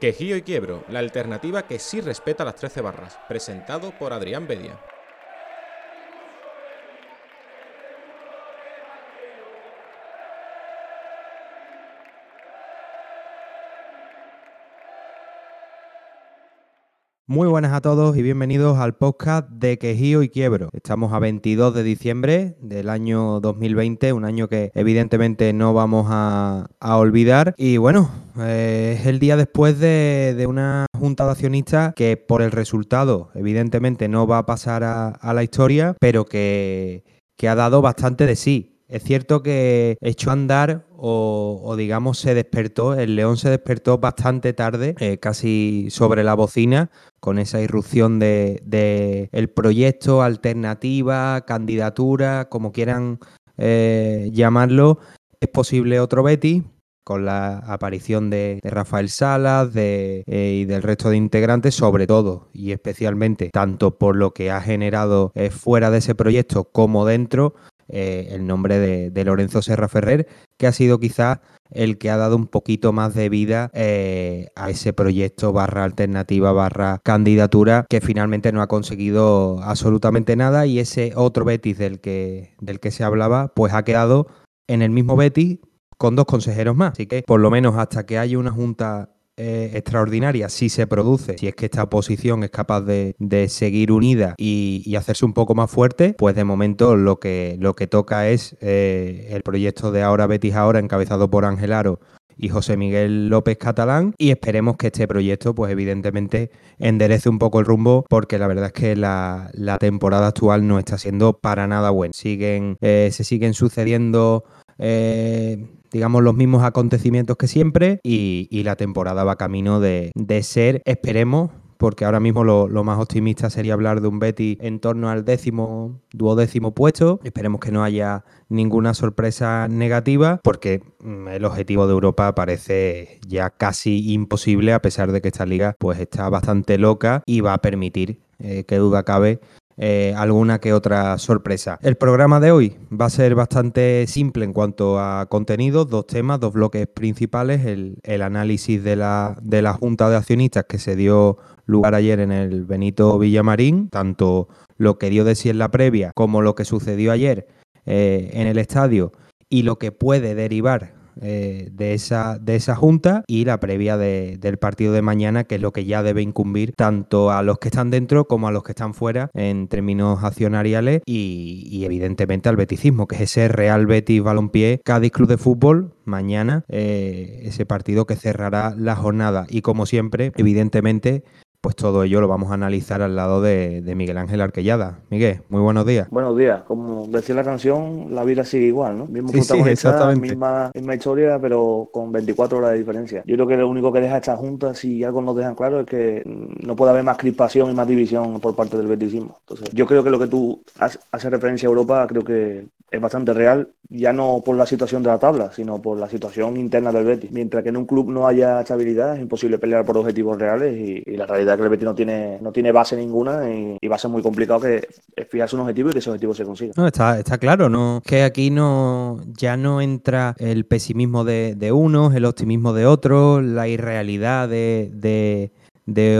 Quejío y Quiebro, la alternativa que sí respeta las 13 barras, presentado por Adrián Bedia. Muy buenas a todos y bienvenidos al podcast de Quejío y Quiebro. Estamos a 22 de diciembre del año 2020, un año que evidentemente no vamos a, olvidar. Y bueno, eh, es el día después de, una junta de accionistas que por el resultado evidentemente no va a pasar a, la historia, pero que, que ha dado bastante de sí. Es cierto que echó a andar o, digamos se despertó, el león se despertó bastante tarde, eh, casi sobre la bocina, con esa irrupción de, el proyecto, alternativa, candidatura, como quieran eh, llamarlo. Es posible otro Betty, con la aparición de, Rafael Salas de, eh, y del resto de integrantes, sobre todo y especialmente, tanto por lo que ha generado fuera de ese proyecto como dentro, eh, el nombre de, Lorenzo Serra Ferrer, que ha sido quizás el que ha dado un poquito más de vida eh, a ese proyecto barra alternativa barra candidatura que finalmente no ha conseguido absolutamente nada y ese otro Betis del que, del que se hablaba pues ha quedado en el mismo Betis con dos consejeros más. Así que por lo menos hasta que haya una junta extraordinaria si se produce, si es que esta oposición es capaz de, seguir unida y, hacerse un poco más fuerte, pues de momento lo que, lo que toca es eh, el proyecto de Ahora Betis Ahora, encabezado por Ángel Aro y José Miguel López Catalán y esperemos que este proyecto pues evidentemente enderece un poco el rumbo porque la verdad es que la, temporada actual no está siendo para nada buena. Siguen, eh, se siguen sucediendo digamos, los mismos acontecimientos que siempre y, la temporada va camino de, ser, esperemos, porque ahora mismo lo, más optimista sería hablar de un Betty en torno al décimo, duodécimo puesto. Esperemos que no haya ninguna sorpresa negativa, porque mm, el objetivo de Europa parece ya casi imposible, a pesar de que esta liga pues está bastante loca y va a permitir, eh, que duda cabe, eh, alguna que otra sorpresa. El programa de hoy va a ser bastante simple en cuanto a contenidos, dos temas, dos bloques principales, el, análisis de la, de la Junta de Accionistas que se dio lugar ayer en el Benito Villamarín, tanto lo que dio de sí en la previa como lo que sucedió ayer eh, en el estadio y lo que puede derivar eh, de, esa, de esa junta y la previa del partido de mañana, que es lo que ya debe incumbir tanto a los que están dentro como a los que están fuera en términos accionariales y, evidentemente al beticismo, que es ese Real Betis Balompié Cádiz Club de Fútbol mañana, eh, ese partido que cerrará la jornada. Y como siempre, evidentemente pues todo ello lo vamos a analizar al lado de, Miguel Ángel Arquellada. Miguel, muy buenos días. Buenos días. Como decía la canción, la vida sigue igual, ¿no? Mismo protagonista, misma, misma historia, pero con 24 horas de diferencia. Yo creo que lo único que deja esta junta, si algo nos dejan claro, es que no puede haber más crispación y más división por parte del beticismo. Entonces, yo creo que lo que tú haces referencia a Europa, creo que es bastante real, ya no por la situación de la tabla, sino por la situación interna del Betis. Mientras que en un club no haya estabilidad, es imposible pelear por objetivos reales y, la realidad es que el Betis no tiene, no tiene base ninguna y, va a ser muy complicado que fijarse un objetivo y que ese objetivo se consiga. No, está, está claro, no que aquí no ya no entra el pesimismo de, de unos, el optimismo de otros, la irrealidad de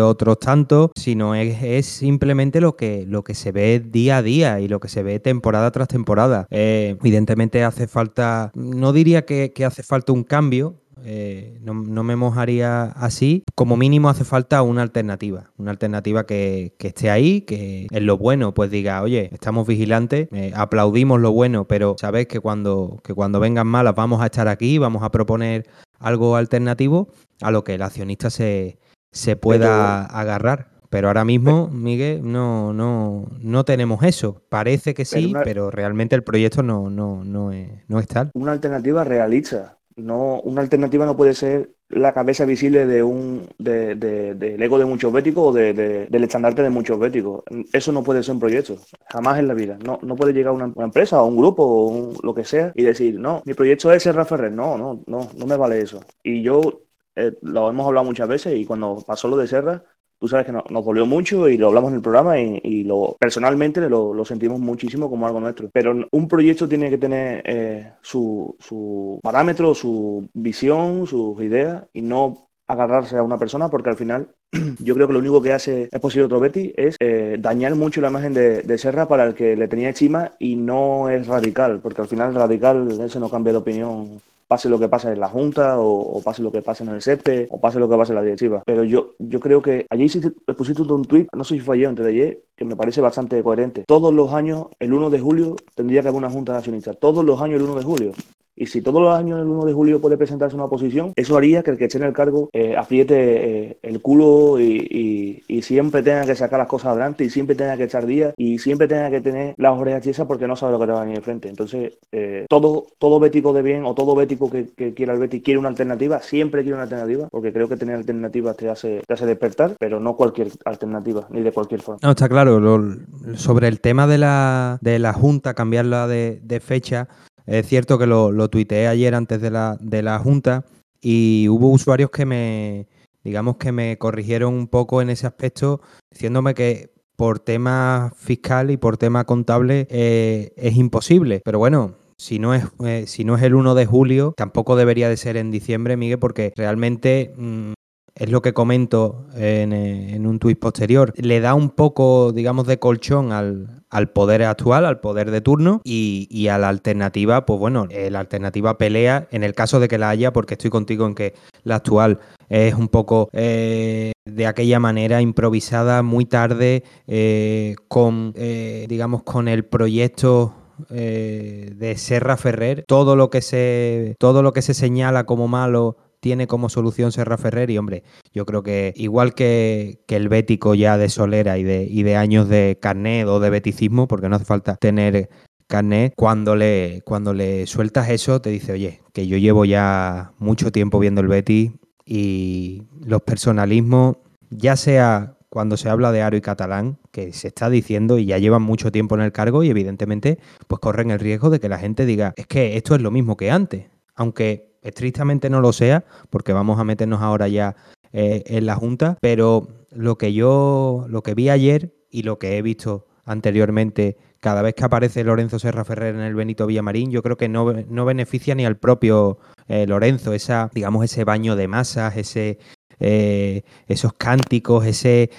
otros tantos, sino es, simplemente lo que, lo que se ve día a día y lo que se ve temporada tras temporada. Eh, evidentemente hace falta, no diría que, hace falta un cambio, eh, no, me mojaría así. Como mínimo hace falta una alternativa, una alternativa que, esté ahí, que en lo bueno pues diga, oye, estamos vigilantes, eh, aplaudimos lo bueno, pero sabes que cuando, que cuando vengan malas vamos a estar aquí, vamos a proponer algo alternativo a lo que el accionista se, se pueda agarrar. Pero ahora mismo, Miguel, no, no, no tenemos eso. Parece que sí, pero, realmente el proyecto no, no, no, es, no es tal. Una alternativa realista. No, una alternativa no puede ser la cabeza visible de un de, del ego de muchos béticos o del estandarte de muchos béticos. Eso no puede ser un proyecto, jamás en la vida. No, no puede llegar una, una empresa o un grupo o lo que sea y decir, no, mi proyecto es ser Ferrer. No, no, no, no me vale eso. Y yo eh, lo hemos hablado muchas veces y cuando pasó lo de Serra, tú sabes que nos dolió mucho y lo hablamos en el programa y, lo personalmente lo, sentimos muchísimo como algo nuestro. Pero un proyecto tiene que tener eh, su, su parámetro, su visión, sus ideas y no agarrarse a una persona porque al final yo creo que lo único que hace es posible otro Betty es eh, dañar mucho la imagen de, Serra para el que le tenía encima y no es radical, porque al final radical ese no cambia de opinión pase lo que pase en la Junta o, pase lo que pase en el SEPE o pase lo que pase en la directiva. Pero yo, yo creo que sí pusiste un tweet, no sé si fue ayer antes de ayer, que me parece bastante coherente. Todos los años, el 1 de julio, tendría que haber una Junta Nacionalista. Todos los años, el 1 de julio. Y si todos los años el 1 de julio puede presentarse una oposición, eso haría que el que esté en el cargo eh, apriete eh, el culo y, siempre tenga que sacar las cosas adelante y siempre tenga que echar días y siempre tenga que tener las orejas tiesas porque no sabe lo que te va a venir enfrente. Entonces, eh, todo, todo bético de bien o todo bético que, quiera el Betis quiere una alternativa, siempre quiere una alternativa, porque creo que tener alternativas te hace, te hace despertar, pero no cualquier alternativa, ni de cualquier forma. No, está claro. sobre el tema de la, de la Junta, cambiarla de fecha, es cierto que lo, lo tuiteé ayer antes de la, de la Junta y hubo usuarios que me, digamos que me corrigieron un poco en ese aspecto, diciéndome que por tema fiscal y por tema contable eh, es imposible. Pero bueno, si no, es, eh, si no es el 1 de julio, tampoco debería de ser en diciembre, Miguel, porque realmente mm, es lo que comento en, en un tuit posterior. Le da un poco, digamos, de colchón al, al poder actual, al poder de turno y, a la alternativa, pues bueno, eh, la alternativa pelea en el caso de que la haya, porque estoy contigo en que la actual es un poco eh, de aquella manera improvisada, muy tarde, eh, con, digamos, con el proyecto de Serra Ferrer, todo lo que se, todo lo que se señala como malo tiene como solución Serra Ferrer y hombre, yo creo que igual que, el bético ya de solera y de, años de carnet o de beticismo, porque no hace falta tener carnet, cuando le, cuando le sueltas eso te dice, oye, que yo llevo ya mucho tiempo viendo el Betis y los personalismos, ya sea cuando se habla de Aro y Catalán, que se está diciendo y ya llevan mucho tiempo en el cargo y evidentemente pues corren el riesgo de que la gente diga, es que esto es lo mismo que antes, aunque estrictamente no lo sea, porque vamos a meternos ahora ya eh, en la Junta, pero lo que yo, lo que vi ayer y lo que he visto anteriormente, cada vez que aparece Lorenzo Serra Ferrer en el Benito Villamarín, yo creo que no, no beneficia ni al propio eh, Lorenzo, esa, digamos, ese baño de masas, ese, eh, esos cánticos, ese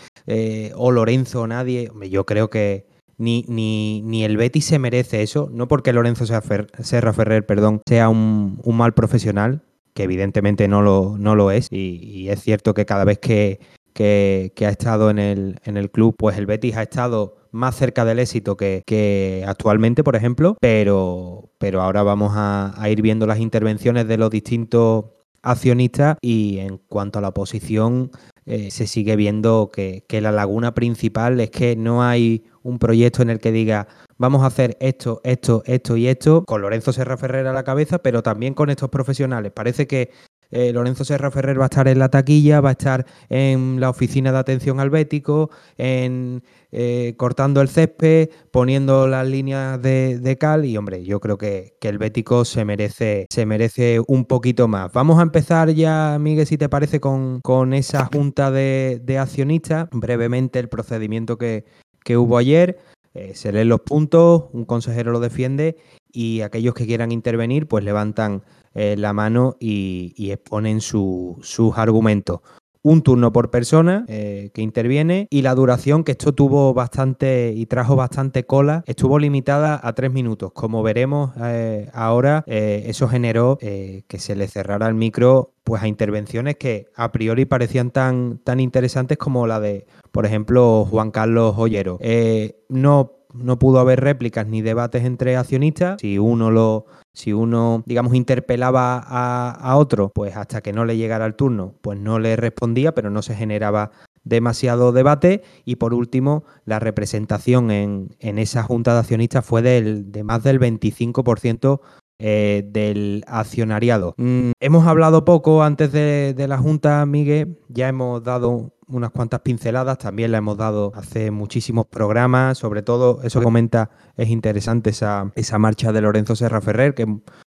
o Lorenzo o nadie, yo creo que ni, ni, ni, el Betis se merece eso, no porque Lorenzo Serra Ferrer perdón, sea un, mal profesional, que evidentemente no lo, no lo es, y, es cierto que cada vez que, ha estado en el, en el, club, pues el Betis ha estado más cerca del éxito que, actualmente, por ejemplo, pero, pero ahora vamos a, ir viendo las intervenciones de los distintos accionistas y en cuanto a la oposición eh, se sigue viendo que, que la laguna principal es que no hay un proyecto en el que diga vamos a hacer esto, esto, esto y esto, con Lorenzo Serra Ferrer a la cabeza, pero también con estos profesionales. Parece que eh, Lorenzo Serra Ferrer va a estar en la taquilla, va a estar en la oficina de atención al bético, en eh, cortando el césped, poniendo las líneas de, cal y hombre, yo creo que, el bético se merece, se merece un poquito más. Vamos a empezar ya, Miguel, si te parece, con, con esa junta de, de accionistas. Brevemente el procedimiento que, que hubo ayer. Eh, se leen los puntos, un consejero lo defiende y aquellos que quieran intervenir pues levantan eh, la mano y, exponen sus argumentos un turno por persona eh, que interviene y la duración, que esto tuvo bastante y trajo bastante cola, estuvo limitada a tres minutos. Como veremos eh, ahora, eso generó que se le cerrara el micro pues a intervenciones que a priori parecían tan, tan interesantes como la de, por ejemplo, Juan Carlos Ollero. no no pudo haber réplicas ni debates entre accionistas. Si uno lo, si uno, digamos, interpelaba a, otro, pues hasta que no le llegara el turno, pues no le respondía, pero no se generaba demasiado debate. Y por último, la representación en, esa junta de accionistas fue de más del 25% eh, del accionariado. Mm, hemos hablado poco antes de, de, la Junta, Miguel, ya hemos dado unas cuantas pinceladas, también la hemos dado hace muchísimos programas, sobre todo eso que comenta es interesante, esa, esa marcha de Lorenzo Serra Ferrer, que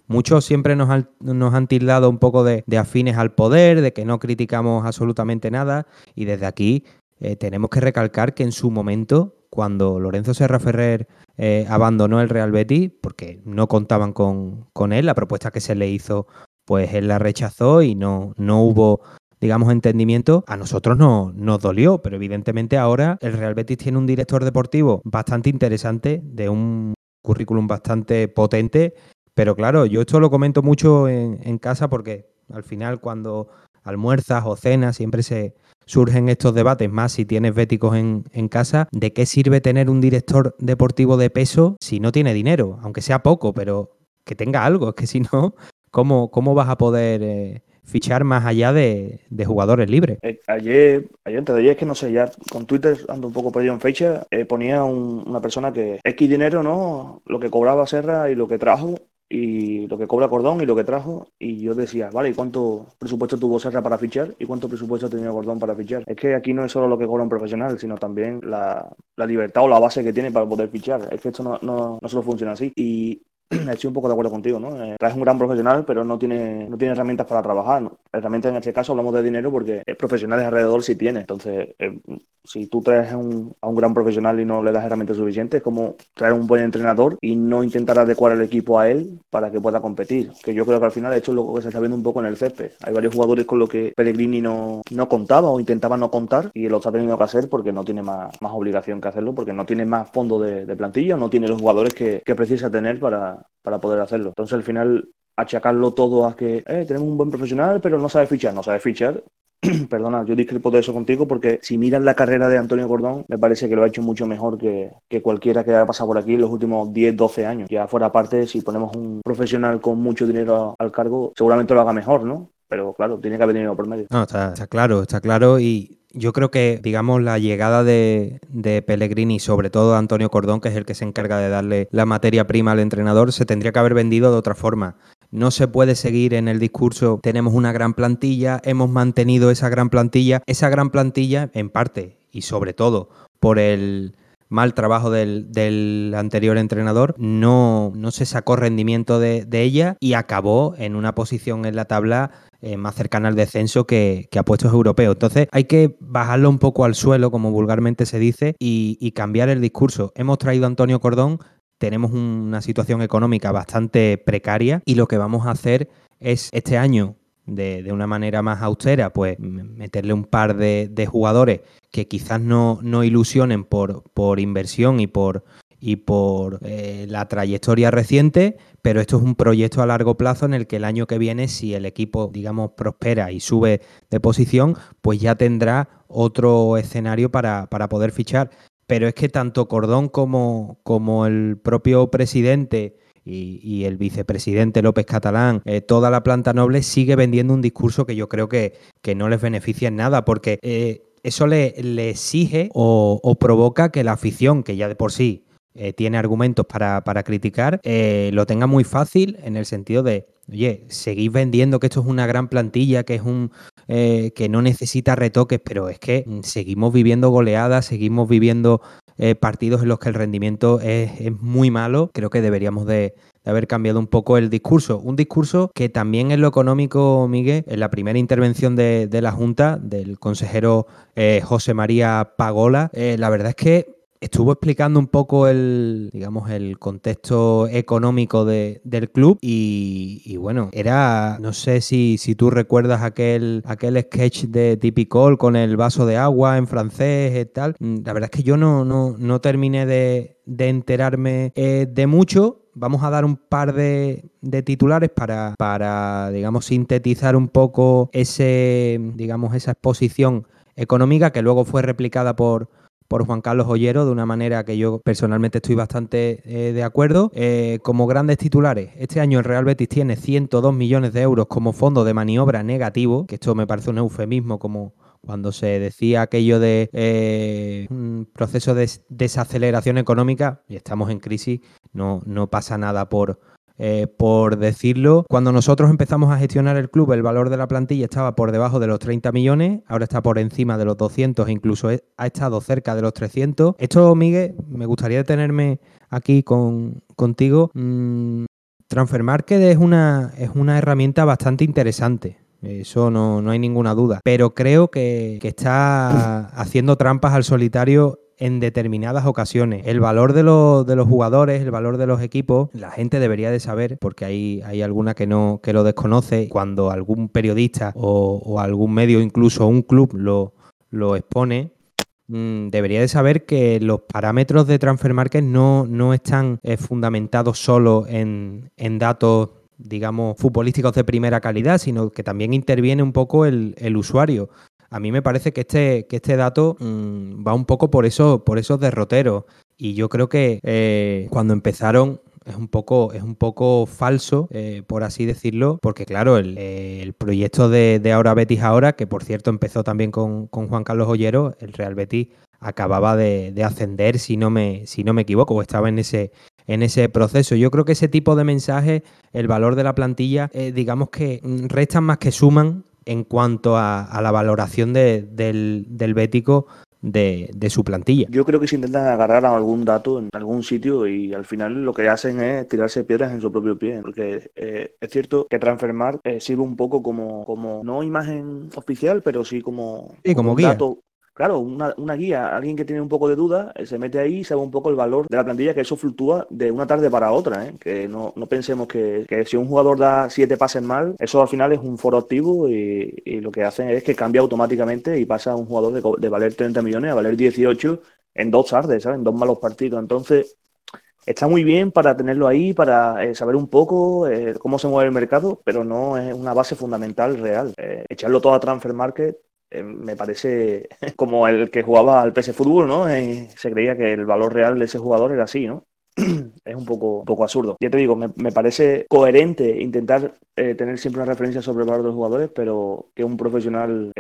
muchos siempre nos han, nos han tildado un poco de, afines al poder, de que no criticamos absolutamente nada, y desde aquí eh, tenemos que recalcar que en su momento, cuando Lorenzo Serra Ferrer eh, abandonó el Real Betis, porque no contaban con, con él, la propuesta que se le hizo, pues él la rechazó y no, no hubo digamos, entendimiento, a nosotros no, nos dolió, pero evidentemente ahora el Real Betis tiene un director deportivo bastante interesante, de un currículum bastante potente, pero claro, yo esto lo comento mucho en, en casa porque al final cuando almuerzas o cenas siempre se surgen estos debates, más si tienes béticos en, en, casa, ¿de qué sirve tener un director deportivo de peso si no tiene dinero? Aunque sea poco, pero que tenga algo, es que si no, ¿cómo, cómo vas a poder eh, fichar más allá de, de jugadores libres? Eh, ayer, ayer, antes de ayer, es que no sé, ya con Twitter ando un poco perdido en fecha, eh, ponía un, una persona que X dinero, ¿no? Lo que cobraba Serra y lo que trajo y lo que cobra Cordón y lo que trajo. Y yo decía, vale, ¿y cuánto presupuesto tuvo Serra para fichar? ¿Y cuánto presupuesto tenía Cordón para fichar? Es que aquí no es solo lo que cobra un profesional, sino también la, la libertad o la base que tiene para poder fichar. Es que esto no, no, no solo funciona así. Y estoy un poco de acuerdo contigo, ¿no? Eh, un gran profesional, pero no tiene, no tiene herramientas para trabajar. ¿no? Herramientas en este caso hablamos de dinero porque profesionales alrededor sí tiene. Entonces, eh, si tú traes a un, a un, gran profesional y no le das herramientas suficientes, es como traer un buen entrenador y no intentar adecuar el equipo a él para que pueda competir. Que yo creo que al final, hecho, es lo que se está viendo un poco en el césped. Hay varios jugadores con los que Pellegrini no, no contaba o intentaba no contar y lo está teniendo que hacer porque no tiene más, más obligación que hacerlo, porque no tiene más fondo de, de plantilla, no tiene los jugadores que, que precisa tener para, para poder hacerlo. Entonces al final achacarlo todo a que eh, tenemos un buen profesional pero no sabe fichar, no sabe fichar. Perdona, yo discrepo de eso contigo porque si miras la carrera de Antonio Cordón, me parece que lo ha hecho mucho mejor que, que cualquiera que haya pasado por aquí en los últimos 10, 12 años. Ya fuera aparte, si ponemos un profesional con mucho dinero al cargo, seguramente lo haga mejor, ¿no? Pero claro, tiene que haber dinero por medio. No, está, está claro, está claro y yo creo que, digamos, la llegada de, de, Pellegrini, sobre todo de Antonio Cordón, que es el que se encarga de darle la materia prima al entrenador, se tendría que haber vendido de otra forma. No se puede seguir en el discurso, tenemos una gran plantilla, hemos mantenido esa gran plantilla. Esa gran plantilla, en parte y sobre todo por el mal trabajo del, del anterior entrenador, no, no, se sacó rendimiento de, de, ella y acabó en una posición en la tabla eh, más cercana al descenso que, que, a puestos europeos. Entonces hay que bajarlo un poco al suelo, como vulgarmente se dice, y, cambiar el discurso. Hemos traído a Antonio Cordón, tenemos una situación económica bastante precaria y lo que vamos a hacer es este año de, de, una manera más austera, pues meterle un par de, de jugadores que quizás no, no ilusionen por, por, inversión y por, y por eh, la trayectoria reciente, pero esto es un proyecto a largo plazo en el que el año que viene, si el equipo, digamos, prospera y sube de posición, pues ya tendrá otro escenario para, para poder fichar. Pero es que tanto Cordón como, como el propio presidente y, y, el vicepresidente López Catalán, eh, toda la planta noble sigue vendiendo un discurso que yo creo que, que no les beneficia en nada, porque eh, eso le, le exige o, o, provoca que la afición, que ya de por sí eh, tiene argumentos para, para criticar, eh, lo tenga muy fácil en el sentido de, oye, seguís vendiendo que esto es una gran plantilla, que es un eh, que no necesita retoques, pero es que seguimos viviendo goleadas, seguimos viviendo partidos en los que el rendimiento es, es muy malo. Creo que deberíamos de, de haber cambiado un poco el discurso. Un discurso que también en lo económico, Miguel, en la primera intervención de, de la Junta, del consejero José María Pagola, la verdad es que estuvo explicando un poco el, digamos, el contexto económico de, del club y, y, bueno, era, no sé si, si tú recuerdas aquel, aquel sketch de Tipicol con el vaso de agua en francés y tal. La verdad es que yo no, no, no terminé de, de enterarme eh, de mucho. Vamos a dar un par de, de titulares para, para, digamos, sintetizar un poco ese, digamos, esa exposición económica que luego fue replicada por, por Juan Carlos Ollero de una manera que yo personalmente estoy bastante eh, de acuerdo. Eh, como grandes titulares, este año el Real Betis tiene 102 millones de euros como fondo de maniobra negativo, que esto me parece un eufemismo como cuando se decía aquello de eh, un proceso de desaceleración económica y estamos en crisis, no, no pasa nada por eh, por decirlo. Cuando nosotros empezamos a gestionar el club, el valor de la plantilla estaba por debajo de los 30 millones, ahora está por encima de los 200, incluso ha estado cerca de los 300. Esto, Miguel, me gustaría detenerme aquí con, contigo. Mm, Transfer Market es una, es una herramienta bastante interesante. Eso no, no hay ninguna duda. Pero creo que, que está haciendo trampas al solitario en determinadas ocasiones. El valor de, los, de los jugadores, el valor de los equipos, la gente debería de saber, porque hay, hay alguna que no que lo desconoce, cuando algún periodista o, algún medio, incluso un club, lo, lo expone, mm, debería de saber que los parámetros de Transfer Market no, no están eh, fundamentados solo en, en datos digamos, futbolísticos de primera calidad, sino que también interviene un poco el, el usuario. A mí me parece que este, que este dato mm, va un poco por, eso, por esos derroteros. Y yo creo que eh, cuando empezaron es un poco, es un poco falso, eh, por así decirlo, porque claro, el, proyecto de, Ahora Betis Ahora, que por cierto empezó también con, Juan Carlos Ollero, el Real Betis acababa de, ascender, si no, me, si no me equivoco, o estaba en ese, en ese proceso. Yo creo que ese tipo de mensajes, el valor de la plantilla, eh, digamos que mm, restan más que suman en cuanto a, la valoración del, del Bético de, su plantilla. Yo creo que se intentan agarrar a algún dato en algún sitio y al final lo que hacen es tirarse piedras en su propio pie. Porque eh, es cierto que Transfermarkt eh, sirve un poco como, como, no imagen oficial, pero sí como, como, guía. dato Claro, una, una, guía, alguien que tiene un poco de duda, eh, se mete ahí y sabe un poco el valor de la plantilla, que eso fluctúa de una tarde para otra. ¿eh? Que no, no pensemos que, que, si un jugador da siete pases mal, eso al final es un foro activo y, y lo que hacen es que cambia automáticamente y pasa a un jugador de, de, valer 30 millones a valer 18 en dos tardes, ¿sabes? en dos malos partidos. Entonces, está muy bien para tenerlo ahí, para eh, saber un poco eh, cómo se mueve el mercado, pero no es una base fundamental real. Echarlo todo a Transfer Market me parece como el que jugaba al PS Fútbol, ¿no? Eh, se creía que el valor real de ese jugador era así, ¿no? es un poco, poco absurdo. Ya te digo, me, parece coherente intentar eh, tener siempre una referencia sobre el valor de los jugadores, pero que un profesional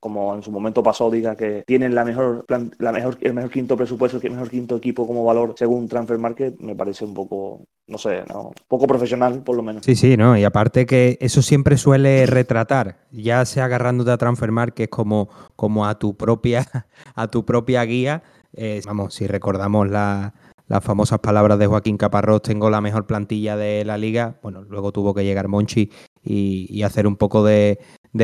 como en su momento pasó, diga que tienen la mejor, la mejor, el mejor quinto presupuesto, el mejor quinto equipo como valor según Transfer Market, me parece un poco, no sé, ¿no? poco profesional por lo menos. Sí, sí, ¿no? Y aparte que eso siempre suele retratar, ya sea agarrándote a Transfer Market como, como a tu propia, a tu propia guía. Eh, vamos, si recordamos la, las famosas palabras de Joaquín Caparrós, tengo la mejor plantilla de la liga. Bueno, luego tuvo que llegar Monchi y, hacer un poco de,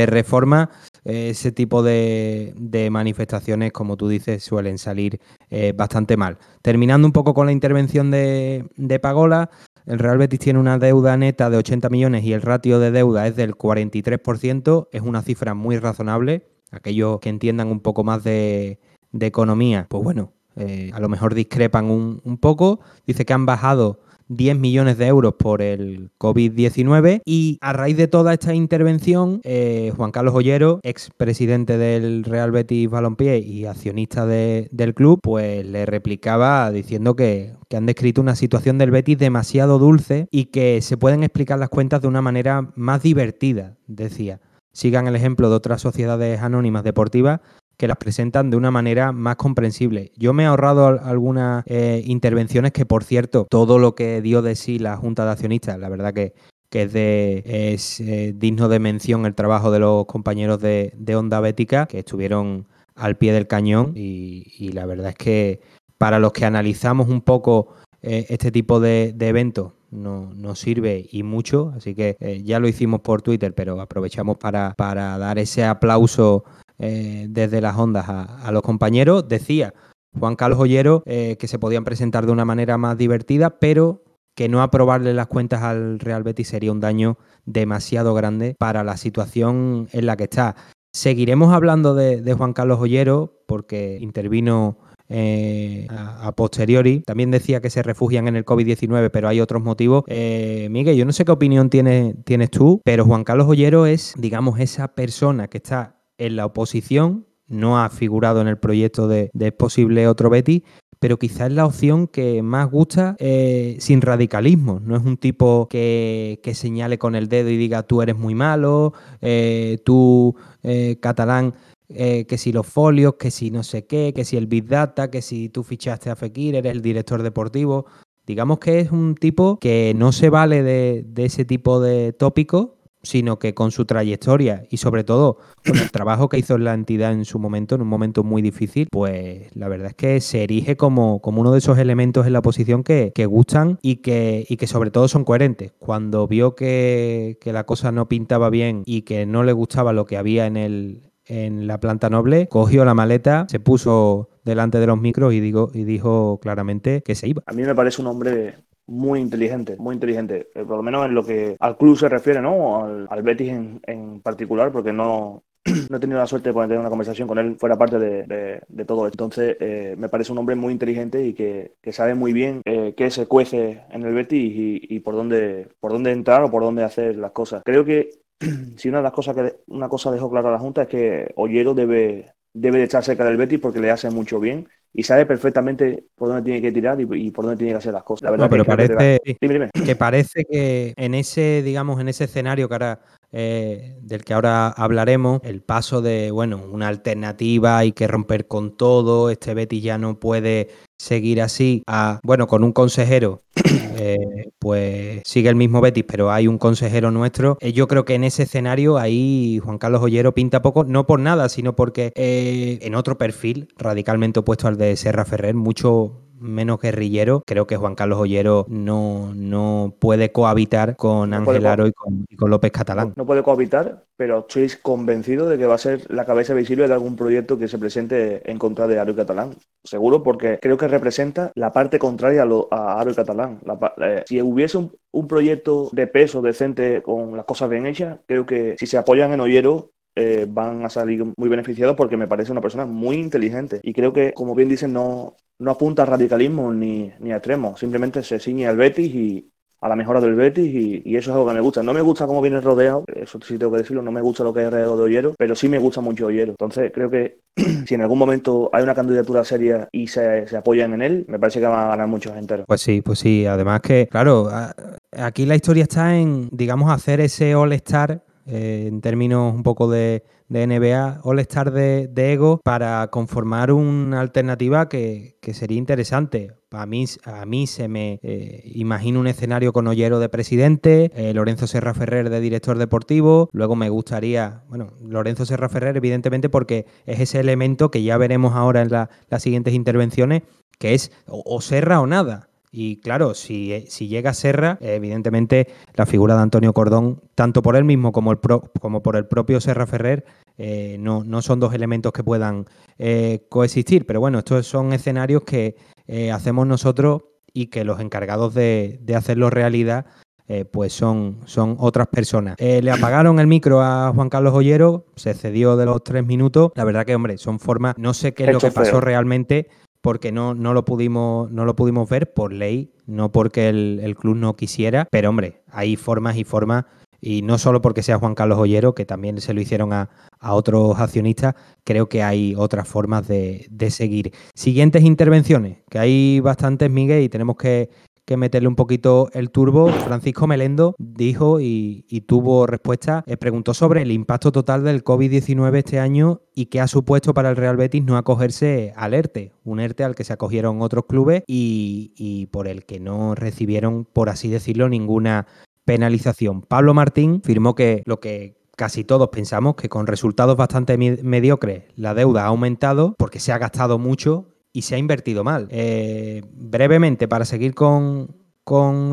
reforma. ese tipo de, manifestaciones, como tú dices, suelen salir eh, bastante mal. Terminando un poco con la intervención de, de Pagola, el Real Betis tiene una deuda neta de 80 millones y el ratio de deuda es del 43%. Es una cifra muy razonable. Aquellos que entiendan un poco más de, de economía, pues bueno, eh, a lo mejor discrepan un, poco. Dice que han bajado 10 millones de euros por el COVID-19 y a raíz de toda esta intervención, eh, Juan Carlos Ollero, ex presidente del Real Betis Balompié y accionista del club, pues le replicaba diciendo que, que, han descrito una situación del Betis demasiado dulce y que se pueden explicar las cuentas de una manera más divertida, decía. Sigan el ejemplo de otras sociedades anónimas deportivas que las presentan de una manera más comprensible. Yo me he ahorrado algunas eh, intervenciones que, por cierto, todo lo que dio de sí la Junta de Accionistas, la verdad que, es, de, eh, digno de mención el trabajo de los compañeros de, Onda Bética, que estuvieron al pie del cañón y, la verdad es que para los que analizamos un poco eh, este tipo de, eventos, nos sirve y mucho, así que ya lo hicimos por Twitter, pero aprovechamos para, para dar ese aplauso eh, desde las ondas a, los compañeros. Decía Juan Carlos Ollero eh, que se podían presentar de una manera más divertida, pero que no aprobarle las cuentas al Real Betis sería un daño demasiado grande para la situación en la que está. Seguiremos hablando de, Juan Carlos Ollero porque intervino eh, a, posteriori. También decía que se refugian en el COVID-19, pero hay otros motivos. Miguel, yo no sé qué opinión tienes, tú, pero Juan Carlos Ollero es, digamos, esa persona que está en la oposición, no ha figurado en el proyecto de, posible otro Betty, pero quizás es la opción que más gusta eh, sin radicalismo. No es un tipo que, señale con el dedo y diga tú eres muy malo, eh, tú eh, catalán, que si los folios, que si no sé qué, que si el Big Data, que si tú fichaste a Fekir, eres el director deportivo. Digamos que es un tipo que no se vale de, de ese tipo de tópicos sino que con su trayectoria y sobre todo con el trabajo que hizo la entidad en su momento, en un momento muy difícil, pues la verdad es que se erige como, como uno de esos elementos en la posición que, gustan y que, y que sobre todo son coherentes. Cuando vio que, la cosa no pintaba bien y que no le gustaba lo que había en el, en la planta noble, cogió la maleta, se puso delante de los micros y, digo, y dijo claramente que se iba. A mí me parece un hombre muy inteligente, muy inteligente, eh, por lo menos en lo que al club se refiere, ¿no? Al, Betis en, particular, porque no, no he tenido la suerte de poder tener una conversación con él fuera parte de, todo esto. Entonces, eh, me parece un hombre muy inteligente y que, sabe muy bien eh, qué se cuece en el Betis y, por dónde por dónde entrar o por dónde hacer las cosas. Creo que si una de las cosas que una cosa dejó clara la Junta es que Ollero debe debe de estar cerca del Betis porque le hace mucho bien y sabe perfectamente por dónde tiene que tirar y, por dónde tiene que hacer las cosas. La verdad pero parece que, parece que en ese, digamos, en ese escenario que ahora eh, del que ahora hablaremos, el paso de, bueno, una alternativa, hay que romper con todo, este Betis ya no puede seguir así, a, bueno, con un consejero, eh, pues sigue el mismo Betis, pero hay un consejero nuestro. Eh, yo creo que en ese escenario ahí Juan Carlos Ollero pinta poco, no por nada, sino porque en otro perfil radicalmente opuesto al de Serra Ferrer, mucho menos guerrillero, creo que Juan Carlos Ollero no, no puede cohabitar con Ángel Aro y con, López Catalán. No, puede cohabitar, pero estoy convencido de que va a ser la cabeza visible de algún proyecto que se presente en contra de Aro y Catalán. Seguro, porque creo que representa la parte contraria a, Aro y Catalán. Eh, si hubiese un, un proyecto de peso decente con las cosas bien hechas, creo que si se apoyan en Ollero, eh, van a salir muy beneficiados porque me parece una persona muy inteligente. Y creo que, como bien dicen, no, no apunta a radicalismo ni, ni a extremo, simplemente se ciñe al Betis y a la mejora del Betis y, eso es algo que me gusta. No me gusta cómo viene rodeado, eso sí tengo que decirlo, no me gusta lo que es alrededor de Ollero, pero sí me gusta mucho Ollero. Entonces creo que si en algún momento hay una candidatura seria y se, se apoyan en él, me parece que van a ganar muchos enteros. Pues sí, pues sí, además que, claro, aquí la historia está en, digamos, hacer ese all-star eh, en términos un poco de, NBA, All-Star de, Ego, para conformar una alternativa que, sería interesante. A mí, a mí se me eh, imagino un escenario con Ollero de presidente, eh, Lorenzo Serra Ferrer de director deportivo, luego me gustaría, bueno, Lorenzo Serra Ferrer evidentemente porque es ese elemento que ya veremos ahora en las siguientes intervenciones, que es o Serra o nada. Y claro, si, eh, si llega Serra, evidentemente la figura de Antonio Cordón, tanto por él mismo como, el como por el propio Serra Ferrer, eh, no, no, son dos elementos que puedan eh, coexistir. Pero bueno, estos son escenarios que hacemos nosotros y que los encargados de, de hacerlo realidad pues son, son otras personas. le apagaron el micro a Juan Carlos Ollero, se cedió de los tres minutos. La verdad que, hombre, son formas, no sé qué es lo que pasó realmente, porque no, no, lo pudimos, no lo pudimos ver por ley, no porque el, club no quisiera, pero hombre, hay formas y formas, y no solo porque sea Juan Carlos Ollero, que también se lo hicieron a, otros accionistas, creo que hay otras formas de, de seguir. Siguientes intervenciones, que hay bastantes, Miguel, y tenemos que, que meterle un poquito el turbo. Francisco Melendo dijo y, tuvo respuesta, eh, preguntó sobre el impacto total del COVID-19 este año y qué ha supuesto para el Real Betis no acogerse al ERTE, un ERTE al que se acogieron otros clubes y, por el que no recibieron, por así decirlo, ninguna penalización. Pablo Martín firmó que lo que casi todos pensamos que con resultados bastante mediocres la deuda ha aumentado porque se ha gastado mucho y se ha invertido mal. Eh, brevemente, para seguir con,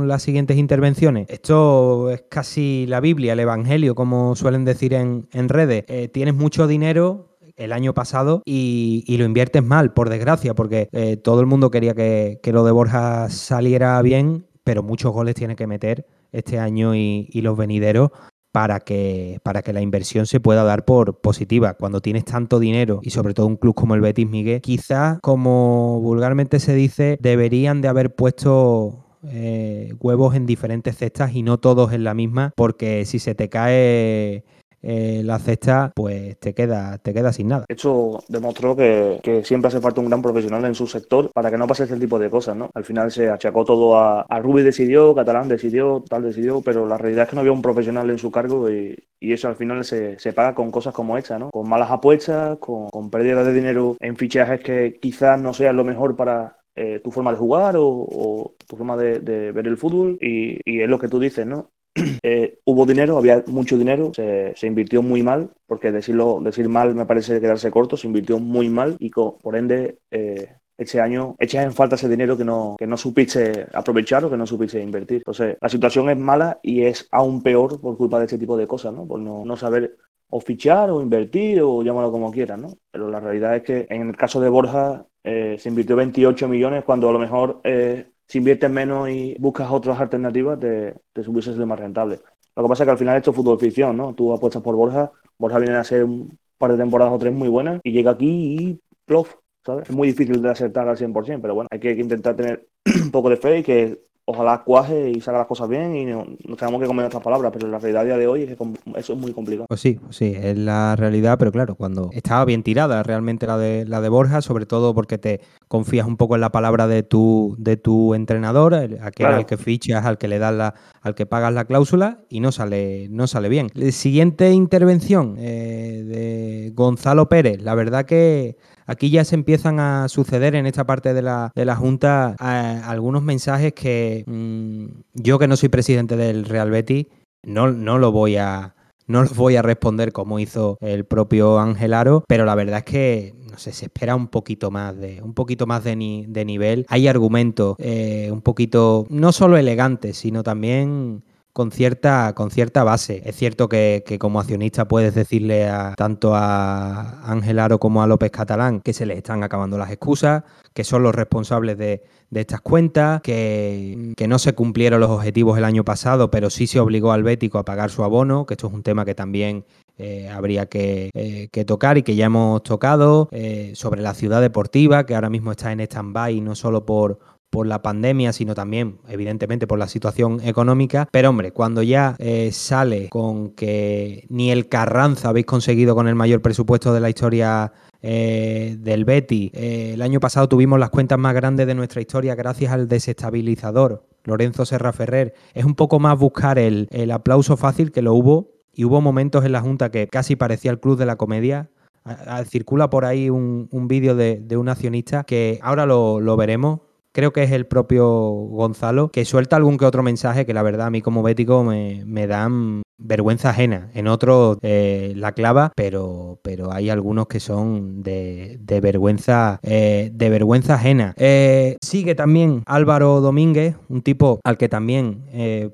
las siguientes intervenciones. Esto es casi la Biblia, el Evangelio, como suelen decir en, redes. Eh, tienes mucho dinero el año pasado y, lo inviertes mal, por desgracia, porque eh, todo el mundo quería que, que, lo de Borja saliera bien, pero muchos goles tiene que meter este año y, y los venideros para que, para que la inversión se pueda dar por positiva. Cuando tienes tanto dinero y sobre todo un club como el Betis Miguel, quizás, como vulgarmente se dice, deberían de haber puesto eh, huevos en diferentes cestas y no todos en la misma, porque si se te cae eh, la cesta, pues te queda, te queda sin nada. Esto demostró que, siempre hace falta un gran profesional en su sector para que no pase este tipo de cosas, ¿no? Al final se achacó todo a, a Rubi decidió, Catalán decidió, tal decidió, pero la realidad es que no había un profesional en su cargo y, eso al final se, paga con cosas como esta, ¿no? Con malas apuestas, con, con pérdidas de dinero en fichajes que quizás no sean lo mejor para, eh, tu forma de jugar o, tu forma de, ver el fútbol y, es lo que tú dices, ¿no? Eh, hubo dinero, había mucho dinero, se, invirtió muy mal, porque decirlo, decir mal me parece quedarse corto, se invirtió muy mal y por ende eh, este año echas en falta ese dinero que no, supiste aprovechar o que no supiste invertir. Entonces, la situación es mala y es aún peor por culpa de este tipo de cosas, ¿no? Por no, no saber o fichar o invertir o llámalo como quieras, ¿no? Pero la realidad es que en el caso de Borja eh, se invirtió 28 millones cuando a lo mejor eh, si inviertes menos y buscas otras alternativas te, te hubiese sido más rentable. Lo que pasa es que al final esto es fútbol ficción, ¿no? Tú apuestas por Borja, Borja viene a ser un par de temporadas o tres muy buenas y llega aquí y plof, ¿sabes? Es muy difícil de acertar al 100%, pero bueno, hay que intentar tener un poco de fe y que ojalá cuaje y salga las cosas bien y no, tengamos que comer otras palabras, pero la realidad día de hoy es que eso es muy complicado. Pues sí, pues sí, es la realidad, pero claro, cuando estaba bien tirada realmente la de la de Borja, sobre todo porque te confías un poco en la palabra de tu, de tu entrenador, aquel al que fichas, al que le das la, al que pagas la cláusula, y no sale, no sale bien. Siguiente intervención eh, de Gonzalo Pérez. La verdad que Aquí ya se empiezan a suceder en esta parte de la, Junta eh, algunos mensajes que mm, yo que no soy presidente del Real Betis no, no lo voy a no los voy a responder como hizo el propio Angelaro, pero la verdad es que no sé, se espera un poquito más de un poquito más de, nivel. Hay argumentos eh, un poquito no solo elegantes, sino también con cierta, con cierta base. Es cierto que, como accionista puedes decirle a, tanto a Ángel Aro como a López Catalán que se les están acabando las excusas, que son los responsables de, estas cuentas, que, no se cumplieron los objetivos el año pasado, pero sí se obligó al Bético a pagar su abono, que esto es un tema que también eh, habría eh, que, tocar y que ya hemos tocado, eh, sobre la ciudad deportiva, que ahora mismo está en stand-by no solo por, por la pandemia, sino también, evidentemente, por la situación económica. Pero hombre, cuando ya eh, sale con que ni el Carranza habéis conseguido con el mayor presupuesto de la historia eh, del Betty, eh, el año pasado tuvimos las cuentas más grandes de nuestra historia gracias al desestabilizador Lorenzo Serra Ferrer. Es un poco más buscar el, aplauso fácil que lo hubo y hubo momentos en la Junta que casi parecía el Club de la Comedia. circula por ahí un, vídeo de, un accionista que ahora lo veremos, creo que es el propio Gonzalo, que suelta algún que otro mensaje que la verdad a mí como bético me, dan vergüenza ajena. En otros eh, la clava, pero, pero hay algunos que son de, vergüenza eh, de vergüenza ajena. Eh, sigue también Álvaro Domínguez, un tipo al que también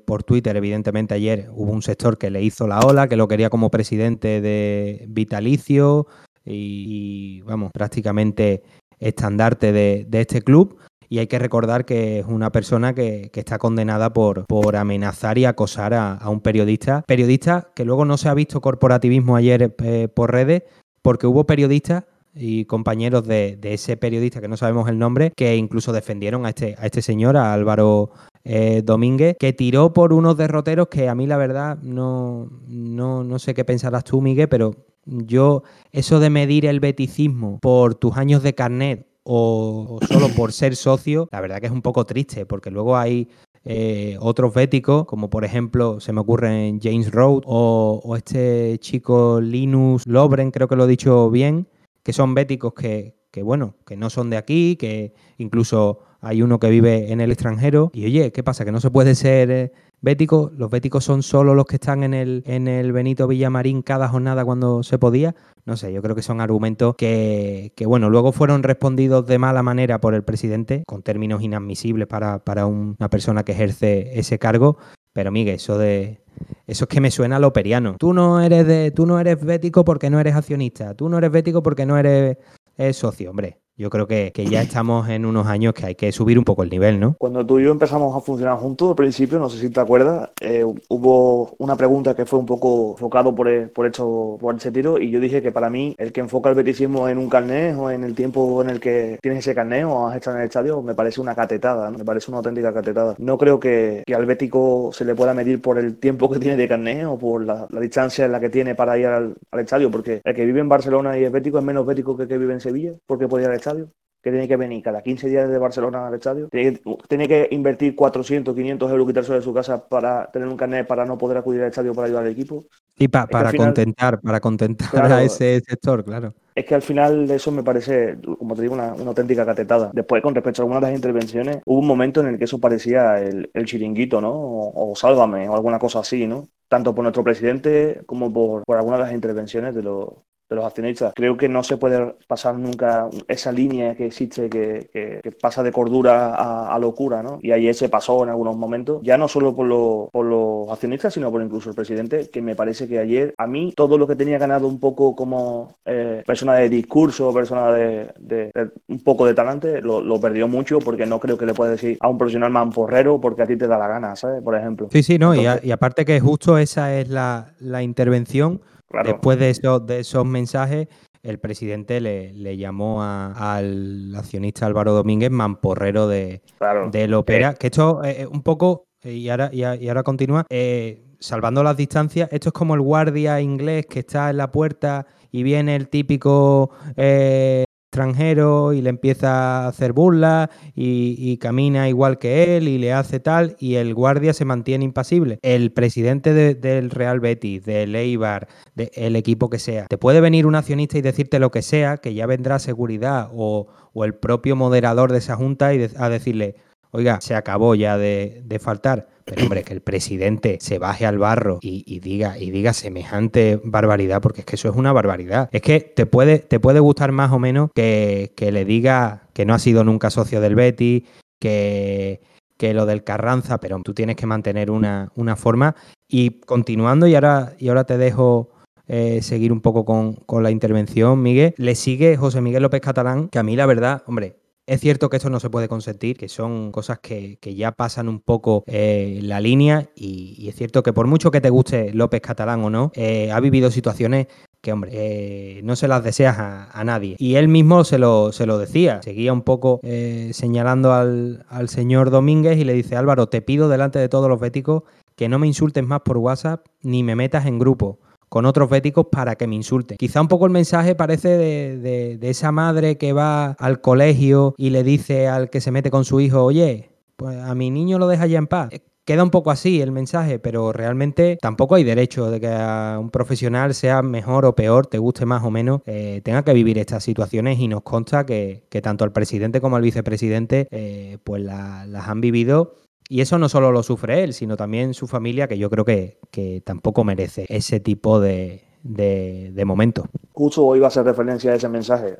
por Twitter, evidentemente ayer hubo un sector que le hizo la ola, que lo quería como presidente de Vitalicio y, vamos, prácticamente estandarte de, de este club y hay que recordar que es una persona que, está condenada por, por, amenazar y acosar a, un periodista. Periodista que luego no se ha visto corporativismo ayer eh, por redes, porque hubo periodistas y compañeros de, ese periodista que no sabemos el nombre, que incluso defendieron a este, a este señor, a Álvaro eh, Domínguez, que tiró por unos derroteros que a mí la verdad no, no, no sé qué pensarás tú, Miguel, pero yo eso de medir el beticismo por tus años de carnet o, solo por ser socio, la verdad que es un poco triste, porque luego hay eh, otros béticos, como por ejemplo se me ocurre en James Road o, este chico Linus Lobren, creo que lo he dicho bien, que son béticos que, que, bueno, que no son de aquí, que incluso hay uno que vive en el extranjero. Y oye, ¿qué pasa? Que no se puede ser eh, bético. Los béticos son solo los que están en el, en el Benito Villamarín cada jornada cuando se podía. No sé, yo creo que son argumentos que, bueno, luego fueron respondidos de mala manera por el presidente, con términos inadmisibles para, una persona que ejerce ese cargo. Pero Miguel, eso de, eso es que me suena a lo periano. Tú no eres de, tú no eres bético porque no eres accionista. Tú no eres bético porque no eres socio, hombre. Yo creo que, ya estamos en unos años que hay que subir un poco el nivel, ¿no? Cuando tú y yo empezamos a funcionar juntos al principio, no sé si te acuerdas, eh, hubo una pregunta que fue un poco enfocado por, e, por, hecho, por ese tiro y yo dije que para mí el que enfoca el beticismo en un carnet o en el tiempo en el que tienes ese carnet o has estado en el estadio me parece una catetada, me parece una auténtica catetada. No creo que, al bético se le pueda medir por el tiempo que tiene de carnet o por la, distancia en la que tiene para ir al, estadio, porque el que vive en Barcelona y es bético es menos bético que el que vive en Sevilla, porque puede ir al estadio que tiene que venir cada 15 días de Barcelona al estadio, tiene que, invertir 400, 500 euros quitarse de su casa para tener un carnet para no poder acudir al estadio para ayudar al equipo. Y para contentar, para contentar a ese sector, claro. Es que al final de eso me parece, como te digo, una, auténtica catetada. Después, con respecto a algunas de las intervenciones, hubo un momento en el que eso parecía el, chiringuito, ¿no? O, sálvame, o alguna cosa así, ¿no? Tanto por nuestro presidente como por, por algunas de las intervenciones de los de los accionistas. Creo que no se puede pasar nunca esa línea que existe, que, que, pasa de cordura a, locura, ¿no? Y ayer se pasó en algunos momentos, ya no solo por, por los accionistas, sino por incluso el presidente, que me parece que ayer a mí todo lo que tenía ganado un poco como eh, persona de discurso, persona de, de, un poco de talante, lo, lo, perdió mucho porque no creo que le pueda decir a un profesional mamporrero porque a ti te da la gana, ¿sabes? Por ejemplo. Sí, sí, no, y, aparte que justo esa es la, la intervención Después de esos, de esos mensajes, el presidente le, llamó al accionista Álvaro Domínguez mamporrero de, del Opera, que esto es un poco, y ahora, y, ahora continúa, eh, salvando las distancias, esto es como el guardia inglés que está en la puerta y viene el típico eh, extranjero y le empieza a hacer burlas y, camina igual que él y le hace tal y el guardia se mantiene impasible. El presidente del Real Betis, del Eibar, del equipo que sea, te puede venir un accionista y decirte lo que sea, que ya vendrá seguridad o, el propio moderador de esa junta y a decirle, oiga, se acabó ya de, faltar. Pero hombre, que el presidente se baje al barro y, diga, y diga semejante barbaridad, porque es que eso es una barbaridad. Es que te puede, te puede gustar más o menos que, le diga que no ha sido nunca socio del Betty, que, que lo del Carranza, pero tú tienes que mantener una, una forma. Y continuando, y ahora, y ahora te dejo eh, seguir un poco con, con, la intervención, Miguel, le sigue José Miguel López Catalán, que a mí la verdad, hombre, es cierto que esto no se puede consentir, que son cosas que, ya pasan un poco eh, la línea y, es cierto que por mucho que te guste López Catalán o no, eh, ha vivido situaciones que, hombre, eh, no se las deseas a, nadie. Y él mismo se lo, se lo decía, seguía un poco señalando al, al señor Domínguez y le dice, Álvaro, te pido delante de todos los béticos que no me insultes más por WhatsApp ni me metas en grupo con otros béticos para que me insulten. Quizá un poco el mensaje parece de, esa madre que va al colegio y le dice al que se mete con su hijo, oye, pues a mi niño lo deja ya en paz. Eh, queda un poco así el mensaje, pero realmente tampoco hay derecho de que a un profesional sea mejor o peor, te guste más o menos, eh, tenga que vivir estas situaciones y nos consta que, tanto el presidente como el vicepresidente eh, pues las han vivido y eso no solo lo sufre él, sino también su familia, que yo creo que, tampoco merece ese tipo de, de, momentos. Justo hoy iba a hacer referencia a ese mensaje.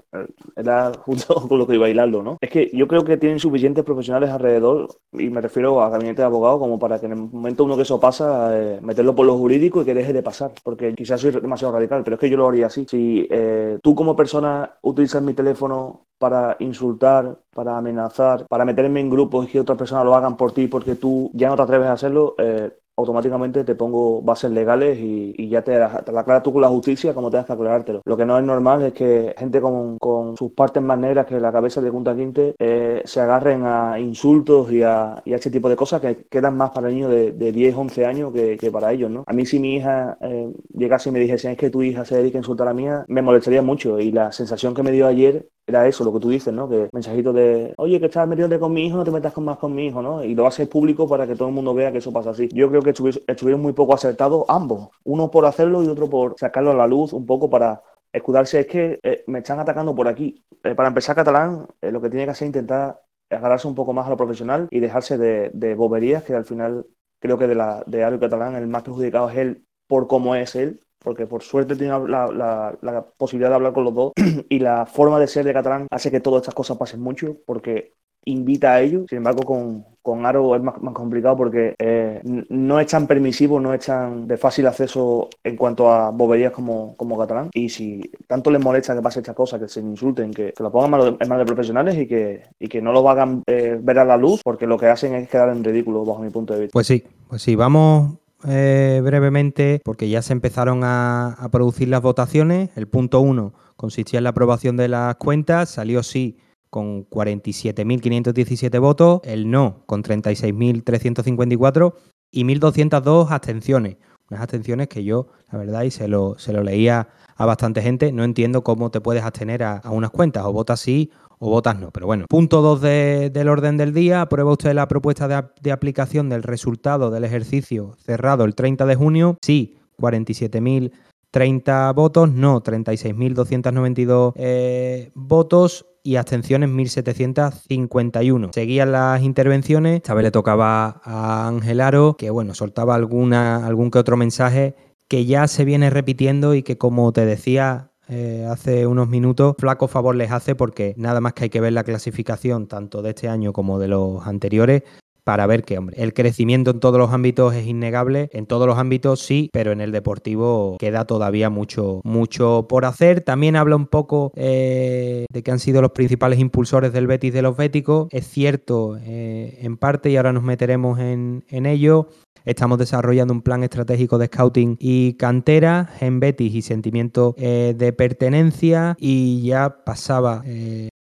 Era justo con lo que iba a hilarlo, ¿no? Es que yo creo que tienen suficientes profesionales alrededor, y me refiero a gabinete de abogados, como para que en el momento uno que eso pasa, eh, meterlo por lo jurídico y que deje de pasar. Porque quizás soy demasiado radical, pero es que yo lo haría así. Si eh, tú como persona utilizas mi teléfono para insultar, para amenazar, para meterme en grupos y que otras personas lo hagan por ti porque tú ya no te atreves a hacerlo, eh, automáticamente te pongo bases legales y, ya te, te la aclaras tú con la justicia como tengas que aclarártelo. Lo que no es normal es que gente con, con sus partes más negras que la cabeza de Junta Quinte eh, se agarren a insultos y a, y ese tipo de cosas que quedan más para niños de, de 10, 11 años que, que, para ellos, ¿no? A mí si mi hija eh, llegase y me dijese es que tu hija se dedica a insultar a la mía, me molestaría mucho y la sensación que me dio ayer era eso, lo que tú dices, ¿no? Que mensajito de, oye, que estás metiéndote con mi hijo, no te metas con más con mi hijo, ¿no? Y lo haces público para que todo el mundo vea que eso pasa así. Yo creo que estuvieron muy poco acertados ambos, uno por hacerlo y otro por sacarlo a la luz un poco para escudarse. Es que eh, me están atacando por aquí. Eh, para empezar, Catalán, eh, lo que tiene que hacer es intentar agarrarse un poco más a lo profesional y dejarse de, boberías, que al final creo que de, la, de Ario Catalán el más perjudicado es él por cómo es él porque por suerte tiene la, posibilidad de hablar con los dos y la forma de ser de Catalán hace que todas estas cosas pasen mucho porque invita a ellos. Sin embargo, con, con Aro es más, complicado porque eh, no es tan permisivo, no es tan de fácil acceso en cuanto a boberías como, como Catalán. Y si tanto les molesta que pase estas cosas, que se insulten, que, lo pongan en manos de profesionales y que, y que no lo hagan eh, ver a la luz, porque lo que hacen es quedar en ridículo, bajo mi punto de vista. Pues sí, pues sí, vamos eh, brevemente, porque ya se empezaron a, producir las votaciones. El punto 1 consistía en la aprobación de las cuentas, salió sí con 47.517 votos, el no con 36.354 y 1.202 abstenciones. Unas abstenciones que yo, la verdad, y se lo, se lo leía a bastante gente, no entiendo cómo te puedes abstener a, unas cuentas, o votas sí o votas no. Pero bueno, punto 2 del orden del día. Aprueba usted la propuesta de, aplicación del resultado del ejercicio cerrado el 30 de junio. Sí, 47.030 votos, no, 36.292 eh, votos y abstenciones 1.751. Seguían las intervenciones, esta vez le tocaba a Ángel Aro, que bueno, soltaba alguna, algún que otro mensaje que ya se viene repitiendo y que como te decía eh, hace unos minutos, flaco favor les hace porque nada más que hay que ver la clasificación tanto de este año como de los anteriores para ver que, hombre, el crecimiento en todos los ámbitos es innegable, en todos los ámbitos sí, pero en el deportivo queda todavía mucho, mucho por hacer. También habla un poco eh, de que han sido los principales impulsores del Betis de los Béticos. Es cierto eh, en parte y ahora nos meteremos en, ello. Estamos desarrollando un plan estratégico de scouting y cantera en Betis y sentimiento eh, de pertenencia. Y ya pasaba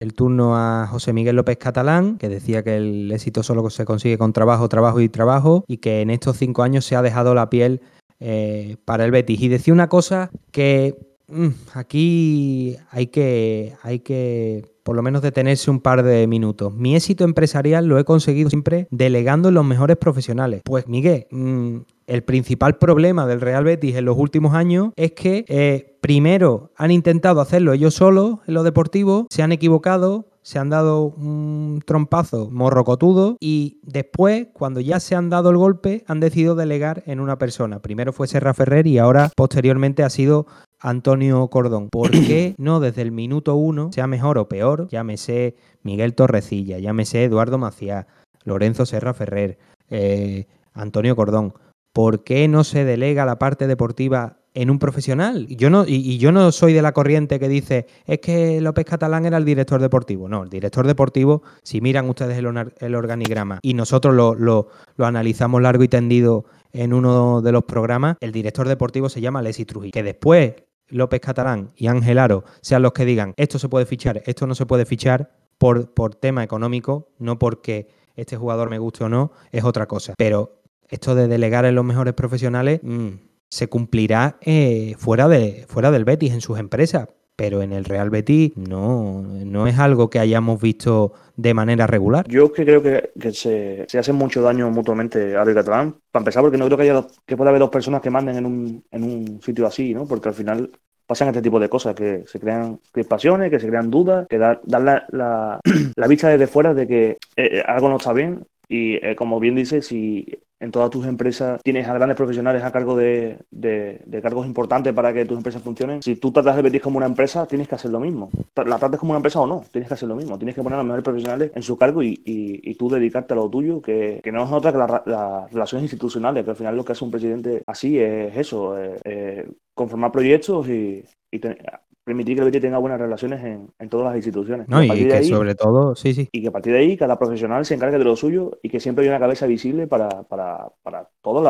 el turno a José Miguel López Catalán, que decía que el éxito solo se consigue con trabajo, trabajo y trabajo, y que en estos cinco años se ha dejado la piel eh, para el Betis. Y decía una cosa que mm, aquí hay que, hay que por lo menos detenerse un par de minutos. Mi éxito empresarial lo he conseguido siempre delegando en los mejores profesionales. Pues Miguel, mm, el principal problema del Real Betis en los últimos años es que eh, primero han intentado hacerlo ellos solos en lo deportivo, se han equivocado, se han dado un trompazo morrocotudo y después, cuando ya se han dado el golpe, han decidido delegar en una persona. Primero fue Serra Ferrer y ahora posteriormente ha sido Antonio Cordón. ¿Por qué no desde el minuto uno, sea mejor o peor, llámese Miguel Torrecilla, llámese Eduardo Macías, Lorenzo Serra Ferrer, eh, Antonio Cordón? ¿Por qué no se delega la parte deportiva en un profesional. Yo no, y, yo no soy de la corriente que dice, es que López Catalán era el director deportivo. No, el director deportivo, si miran ustedes el, organigrama y nosotros lo, lo, analizamos largo y tendido en uno de los programas, el director deportivo se llama Leslie Trujillo. Que después López Catalán y Ángel Aro sean los que digan esto se puede fichar, esto no se puede fichar por, por tema económico, no porque este jugador me guste o no, es otra cosa. Pero esto de delegar en los mejores profesionales mm, se cumplirá eh, fuera, de, fuera del Betis, en sus empresas. Pero en el Real Betis no, no es algo que hayamos visto de manera regular. Yo que creo que, se, se, hacen mucho daño mutuamente a y Catalán. Para empezar, porque no creo que haya que pueda haber dos personas que manden en un, en un sitio así, ¿no? Porque al final pasan este tipo de cosas, que se crean crispaciones, que se crean dudas, que dan la, la, la, vista desde fuera de que eh, algo no está bien. Y eh, como bien dice, si en todas tus empresas tienes a grandes profesionales a cargo de, cargos importantes para que tus empresas funcionen. Si tú tratas de Betis como una empresa, tienes que hacer lo mismo. La trates como una empresa o no, tienes que hacer lo mismo. Tienes que poner a los mejores profesionales en su cargo y, tú dedicarte a lo tuyo, que, no es otra que las relaciones institucionales, que al final lo que hace un presidente así es eso, conformar proyectos y, permitir que el Betis tenga buenas relaciones en, todas las instituciones. No, y, que sobre todo, sí, sí. Y que a partir de ahí cada profesional se encargue de lo suyo y que siempre haya una cabeza visible para, para, para todo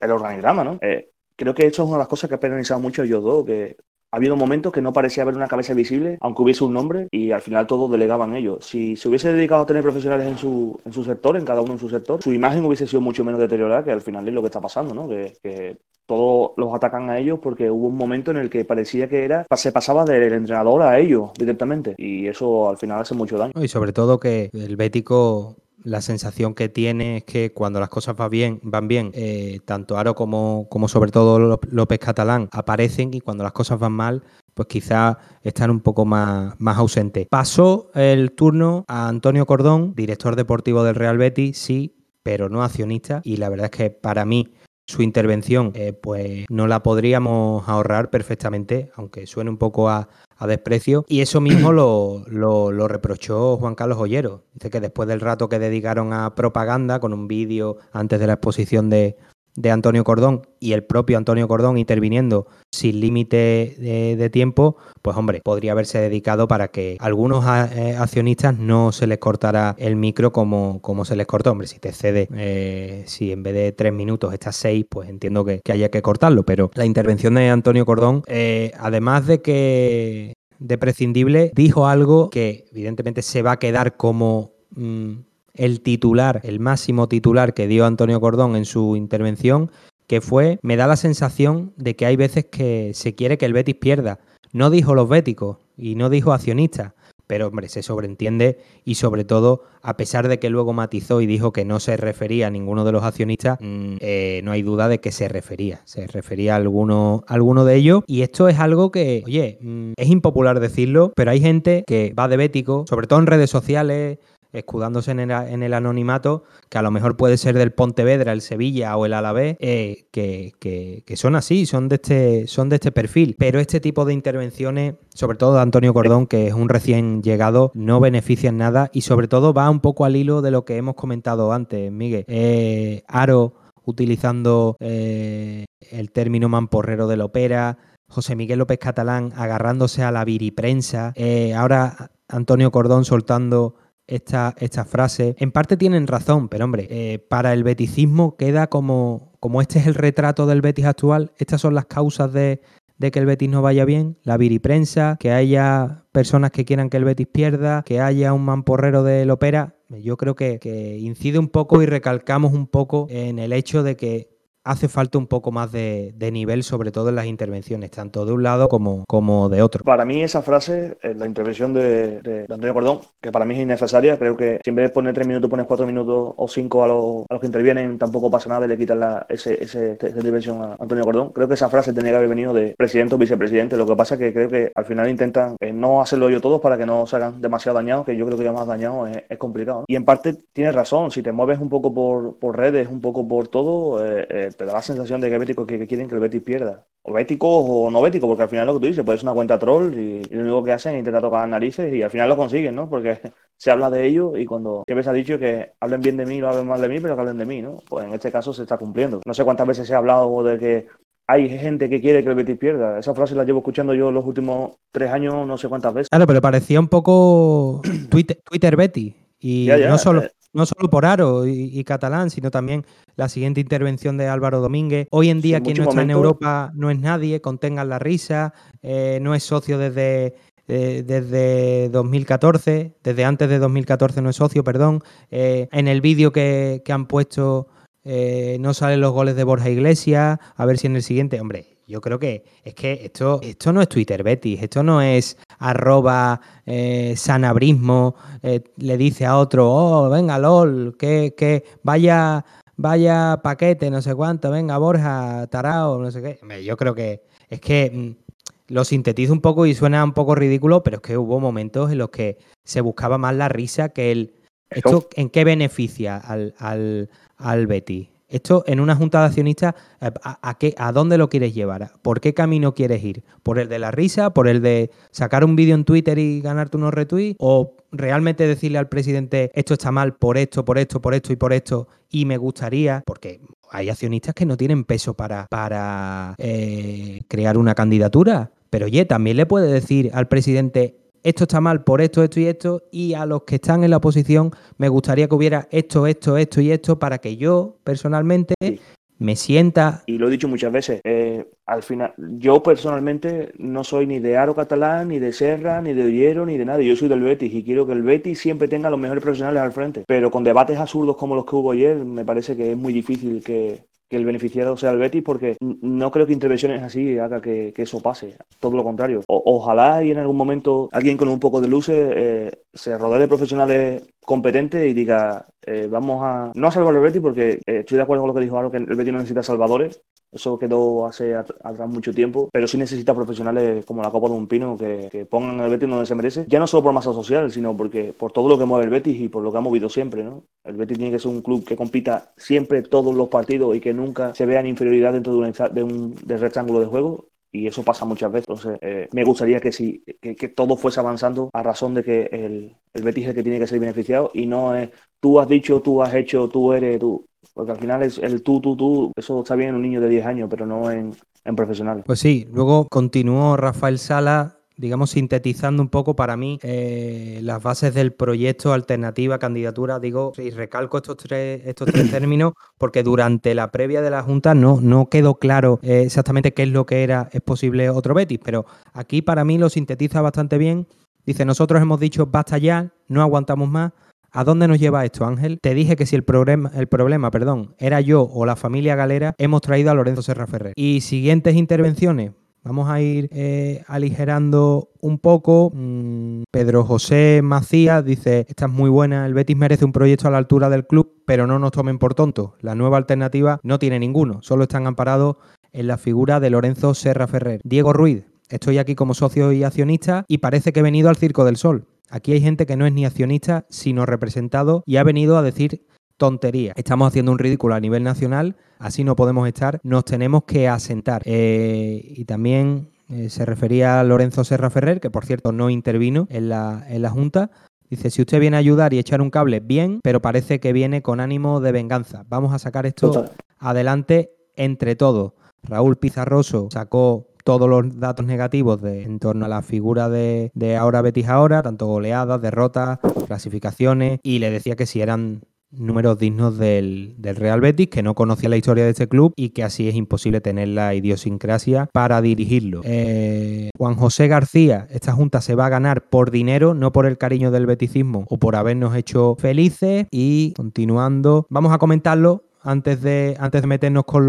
el organigrama, ¿no? Eh, creo que esto es una de las cosas que he penalizado mucho ellos dos, que ha habido momentos que no parecía haber una cabeza visible, aunque hubiese un nombre, y al final todos delegaban ellos. Si se hubiese dedicado a tener profesionales en su, en su sector, en cada uno en su sector, su imagen hubiese sido mucho menos deteriorada, que al final es lo que está pasando, ¿no? Que, que todos los atacan a ellos porque hubo un momento en el que parecía que era se pasaba del entrenador a ellos directamente y eso al final hace mucho daño. Y sobre todo que el Bético la sensación que tiene es que cuando las cosas van bien, van bien eh, tanto Aro como, como sobre todo López Catalán aparecen y cuando las cosas van mal, pues quizás están un poco más, más ausentes. Pasó el turno a Antonio Cordón, director deportivo del Real Betis, sí, pero no accionista. Y la verdad es que para mí su intervención, eh, pues no la podríamos ahorrar perfectamente, aunque suene un poco a, desprecio. Y eso mismo lo, lo, reprochó Juan Carlos Ollero. Dice que después del rato que dedicaron a propaganda, con un vídeo antes de la exposición de, de Antonio Cordón y el propio Antonio Cordón interviniendo sin límite de, tiempo, pues hombre, podría haberse dedicado para que algunos eh, accionistas no se les cortara el micro como, como se les cortó. Hombre, si te cede, eh, si en vez de tres minutos estás seis, pues entiendo que, haya que cortarlo. Pero la intervención de Antonio Cordón, eh, además de que de prescindible, dijo algo que evidentemente se va a quedar como... Mm, el titular, el máximo titular que dio Antonio Cordón en su intervención, que fue, me da la sensación de que hay veces que se quiere que el Betis pierda. No dijo los béticos y no dijo accionistas, pero hombre, se sobreentiende y sobre todo, a pesar de que luego matizó y dijo que no se refería a ninguno de los accionistas, mm, eh, no hay duda de que se refería, se refería a alguno, de ellos y esto es algo que, oye, mm, es impopular decirlo, pero hay gente que va de bético, sobre todo en redes sociales, escudándose en el, anonimato, que a lo mejor puede ser del Pontevedra, el Sevilla o el Alavés, eh, que, son así, son de, este, son de este perfil. Pero este tipo de intervenciones, sobre todo de Antonio Cordón, que es un recién llegado, no benefician nada y sobre todo va un poco al hilo de lo que hemos comentado antes, Miguel. Eh, Aro utilizando eh, el término mamporrero de la ópera, José Miguel López Catalán agarrándose a la viriprensa, ahora Antonio Cordón soltando esta, esta frase. En parte tienen razón, pero hombre, eh, para el beticismo queda como, como este es el retrato del Betis actual, estas son las causas de, que el Betis no vaya bien, la viriprensa, que haya personas que quieran que el Betis pierda, que haya un mamporrero del ópera. Yo creo que incide un poco y recalcamos un poco en el hecho de que hace falta un poco más de, nivel, sobre todo en las intervenciones, tanto de un lado como, como de otro. Para mí esa frase, eh, la intervención de, Antonio Cordón, que para mí es innecesaria, creo que si en vez de poner tres minutos pones cuatro minutos o cinco a, los, a los que intervienen, tampoco pasa nada y le quitas la, ese, ese, esa intervención a Antonio Cordón. Creo que esa frase tenía que haber venido de presidente o vicepresidente, lo que pasa es que creo que al final intentan eh, no hacerlo yo todos para que no se hagan demasiado dañados, que yo creo que ya más dañados es, complicado. Y en parte tienes razón, si te mueves un poco por, por redes, un poco por todo, eh, te da la sensación de que béticos que, quieren que el Betis pierda. O béticos o no béticos, porque al final lo que tú dices, pues es una cuenta troll y, lo único que hacen es intentar tocar las narices y al final lo consiguen, ¿no? Porque se habla de ello y cuando ves ha dicho que hablen bien de mí, no hablen mal de mí, pero que hablen de mí, ¿no? Pues en este caso se está cumpliendo. No sé cuántas veces se ha hablado de que hay gente que quiere que el Betis pierda. Esa frase la llevo escuchando yo los últimos tres años, no sé cuántas veces. Claro, pero parecía un poco Twitter, Twitter Betty. Y no solo, eh, no solo por Aro y, Catalán, sino también la siguiente intervención de Álvaro Domínguez. Hoy en día quien no está en Europa no es nadie, contengan la risa, eh, no es socio desde, eh, desde 2014, desde antes de 2014 no es socio, perdón. Eh, en el vídeo que, que, han puesto no salen los goles de Borja Iglesias, a ver si en el siguiente, hombre, yo creo que es que esto, esto no es Twitter Betis, esto no es arroba eh, sanabrismo, eh, le dice a otro, oh, venga, LOL, que, que vaya, vaya paquete, no sé cuánto, venga, Borja, tarao, no sé qué. Yo creo que es que mm, lo sintetizo un poco y suena un poco ridículo, pero es que hubo momentos en los que se buscaba más la risa que el... ¿Esto en qué beneficia al, al, al Betis? Esto en una junta de accionistas, eh, ¿a, qué, ¿a dónde lo quieres llevar? ¿Por qué camino quieres ir? ¿Por el de la risa? ¿Por el de sacar un vídeo en Twitter y ganarte unos retweets? ¿O realmente decirle al presidente esto está mal por esto, por esto, por esto y por esto? Y me gustaría, porque hay accionistas que no tienen peso para, para eh, crear una candidatura. Pero oye, también le puede decir al presidente esto está mal por esto, esto y esto, y a los que están en la oposición me gustaría que hubiera esto, esto, esto y esto para que yo personalmente me sienta... Y lo he dicho muchas veces, eh, al final, yo personalmente no soy ni de Aro Catalán, ni de Serra, ni de Ollero, ni de nadie, yo soy del Betis y quiero que el Betis siempre tenga los mejores profesionales al frente, pero con debates absurdos como los que hubo ayer, me parece que es muy difícil que, que el beneficiado sea el Betis porque no creo que intervenciones así haga que, eso pase, todo lo contrario. ojalá y en algún momento alguien con un poco de luces eh, se rodee de profesionales competentes y diga, eh, vamos a no a salvar el Betis porque eh, estoy de acuerdo con lo que dijo ahora que el Betis no necesita salvadores, eso quedó hace atrás mucho tiempo, pero sí necesita profesionales como la Copa de un Pino que, pongan el Betis donde se merece, ya no solo por masa social, sino porque por todo lo que mueve el Betis y por lo que ha movido siempre, ¿no? El Betis tiene que ser un club que compita siempre todos los partidos y que nunca se vea en inferioridad dentro de un, de un rectángulo de juego y eso pasa muchas veces. Entonces, eh, me gustaría que, sí, que, todo fuese avanzando a razón de que el, el Betis es el que tiene que ser beneficiado y no es tú has dicho, tú has hecho, tú eres, tú. Porque al final es el tú, tú, tú, eso está bien en un niño de 10 años, pero no en, en profesional. Pues sí, luego continuó Rafael Sala digamos, sintetizando un poco para mí eh, las bases del proyecto, alternativa, candidatura, digo, y recalco estos tres, estos tres términos porque durante la previa de la Junta no, no quedó claro eh, exactamente qué es lo que era, es posible otro Betis, pero aquí para mí lo sintetiza bastante bien. Dice, nosotros hemos dicho, basta ya, no aguantamos más, ¿A dónde nos lleva esto, Ángel? Te dije que si el problema, el problema perdón, era yo o la familia Galera, hemos traído a Lorenzo Serra Ferrer. Y siguientes intervenciones. Vamos a ir eh, aligerando un poco. Mm, Pedro José Macías dice, esta es muy buena, el Betis merece un proyecto a la altura del club, pero no nos tomen por tontos. La nueva alternativa no tiene ninguno, solo están amparados en la figura de Lorenzo Serra Ferrer. Diego Ruiz, estoy aquí como socio y accionista y parece que he venido al Circo del Sol. Aquí hay gente que no es ni accionista, sino representado y ha venido a decir tontería. Estamos haciendo un ridículo a nivel nacional, así no podemos estar, nos tenemos que asentar. Eh, y también eh, se refería a Lorenzo Serra Ferrer, que por cierto no intervino en la, en la Junta. Dice, si usted viene a ayudar y echar un cable, bien, pero parece que viene con ánimo de venganza. Vamos a sacar esto adelante entre todos. Raúl Pizarroso sacó todos los datos negativos de, en torno a la figura de, de ahora Betis ahora, tanto goleadas, derrotas, clasificaciones, y le decía que si eran números dignos del, Real Betis, que no conocía la historia de este club y que así es imposible tener la idiosincrasia para dirigirlo. Eh, Juan José García, esta junta se va a ganar por dinero, no por el cariño del beticismo o por habernos hecho felices. Y continuando, vamos a comentarlo antes de, antes de meternos con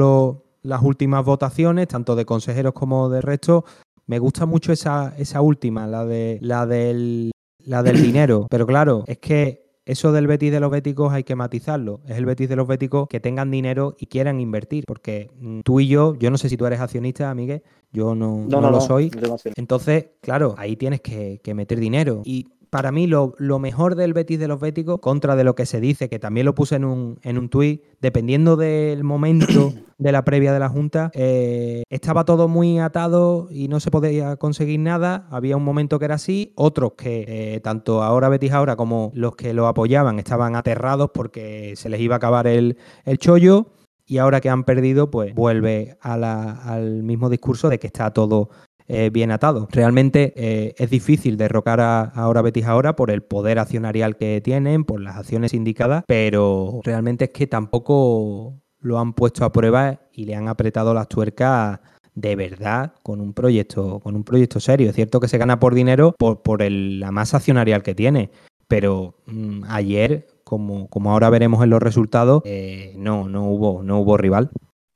las últimas votaciones, tanto de consejeros como de resto. Me gusta mucho esa, esa última, la, de, la, del, la del dinero. Pero claro, es que eso del Betis de los béticos hay que matizarlo. Es el Betis de los béticos que tengan dinero y quieran invertir. Porque mm, tú y yo, yo no sé si tú eres accionista, Miguel, yo no, no, lo soy. Entonces, claro, ahí tienes que, que meter dinero. Y para mí lo, mejor del Betis de los Béticos, contra de lo que se dice, que también lo puse en un, en un tuit, dependiendo del momento de la previa de la Junta, eh, estaba todo muy atado y no se podía conseguir nada. Había un momento que era así, otros que eh, tanto ahora Betis ahora como los que lo apoyaban estaban aterrados porque se les iba a acabar el, el chollo y ahora que han perdido, pues vuelve al mismo discurso de que está todo eh, bien atado. Realmente eh, es difícil derrocar a, ahora Betis ahora por el poder accionarial que tienen, por las acciones indicadas, pero realmente es que tampoco lo han puesto a prueba y le han apretado las tuercas de verdad con un proyecto, con un proyecto serio. Es cierto que se gana por dinero por, por la masa accionarial que tiene, pero mm, ayer, como, como ahora veremos en los resultados, eh, no, no hubo, no hubo rival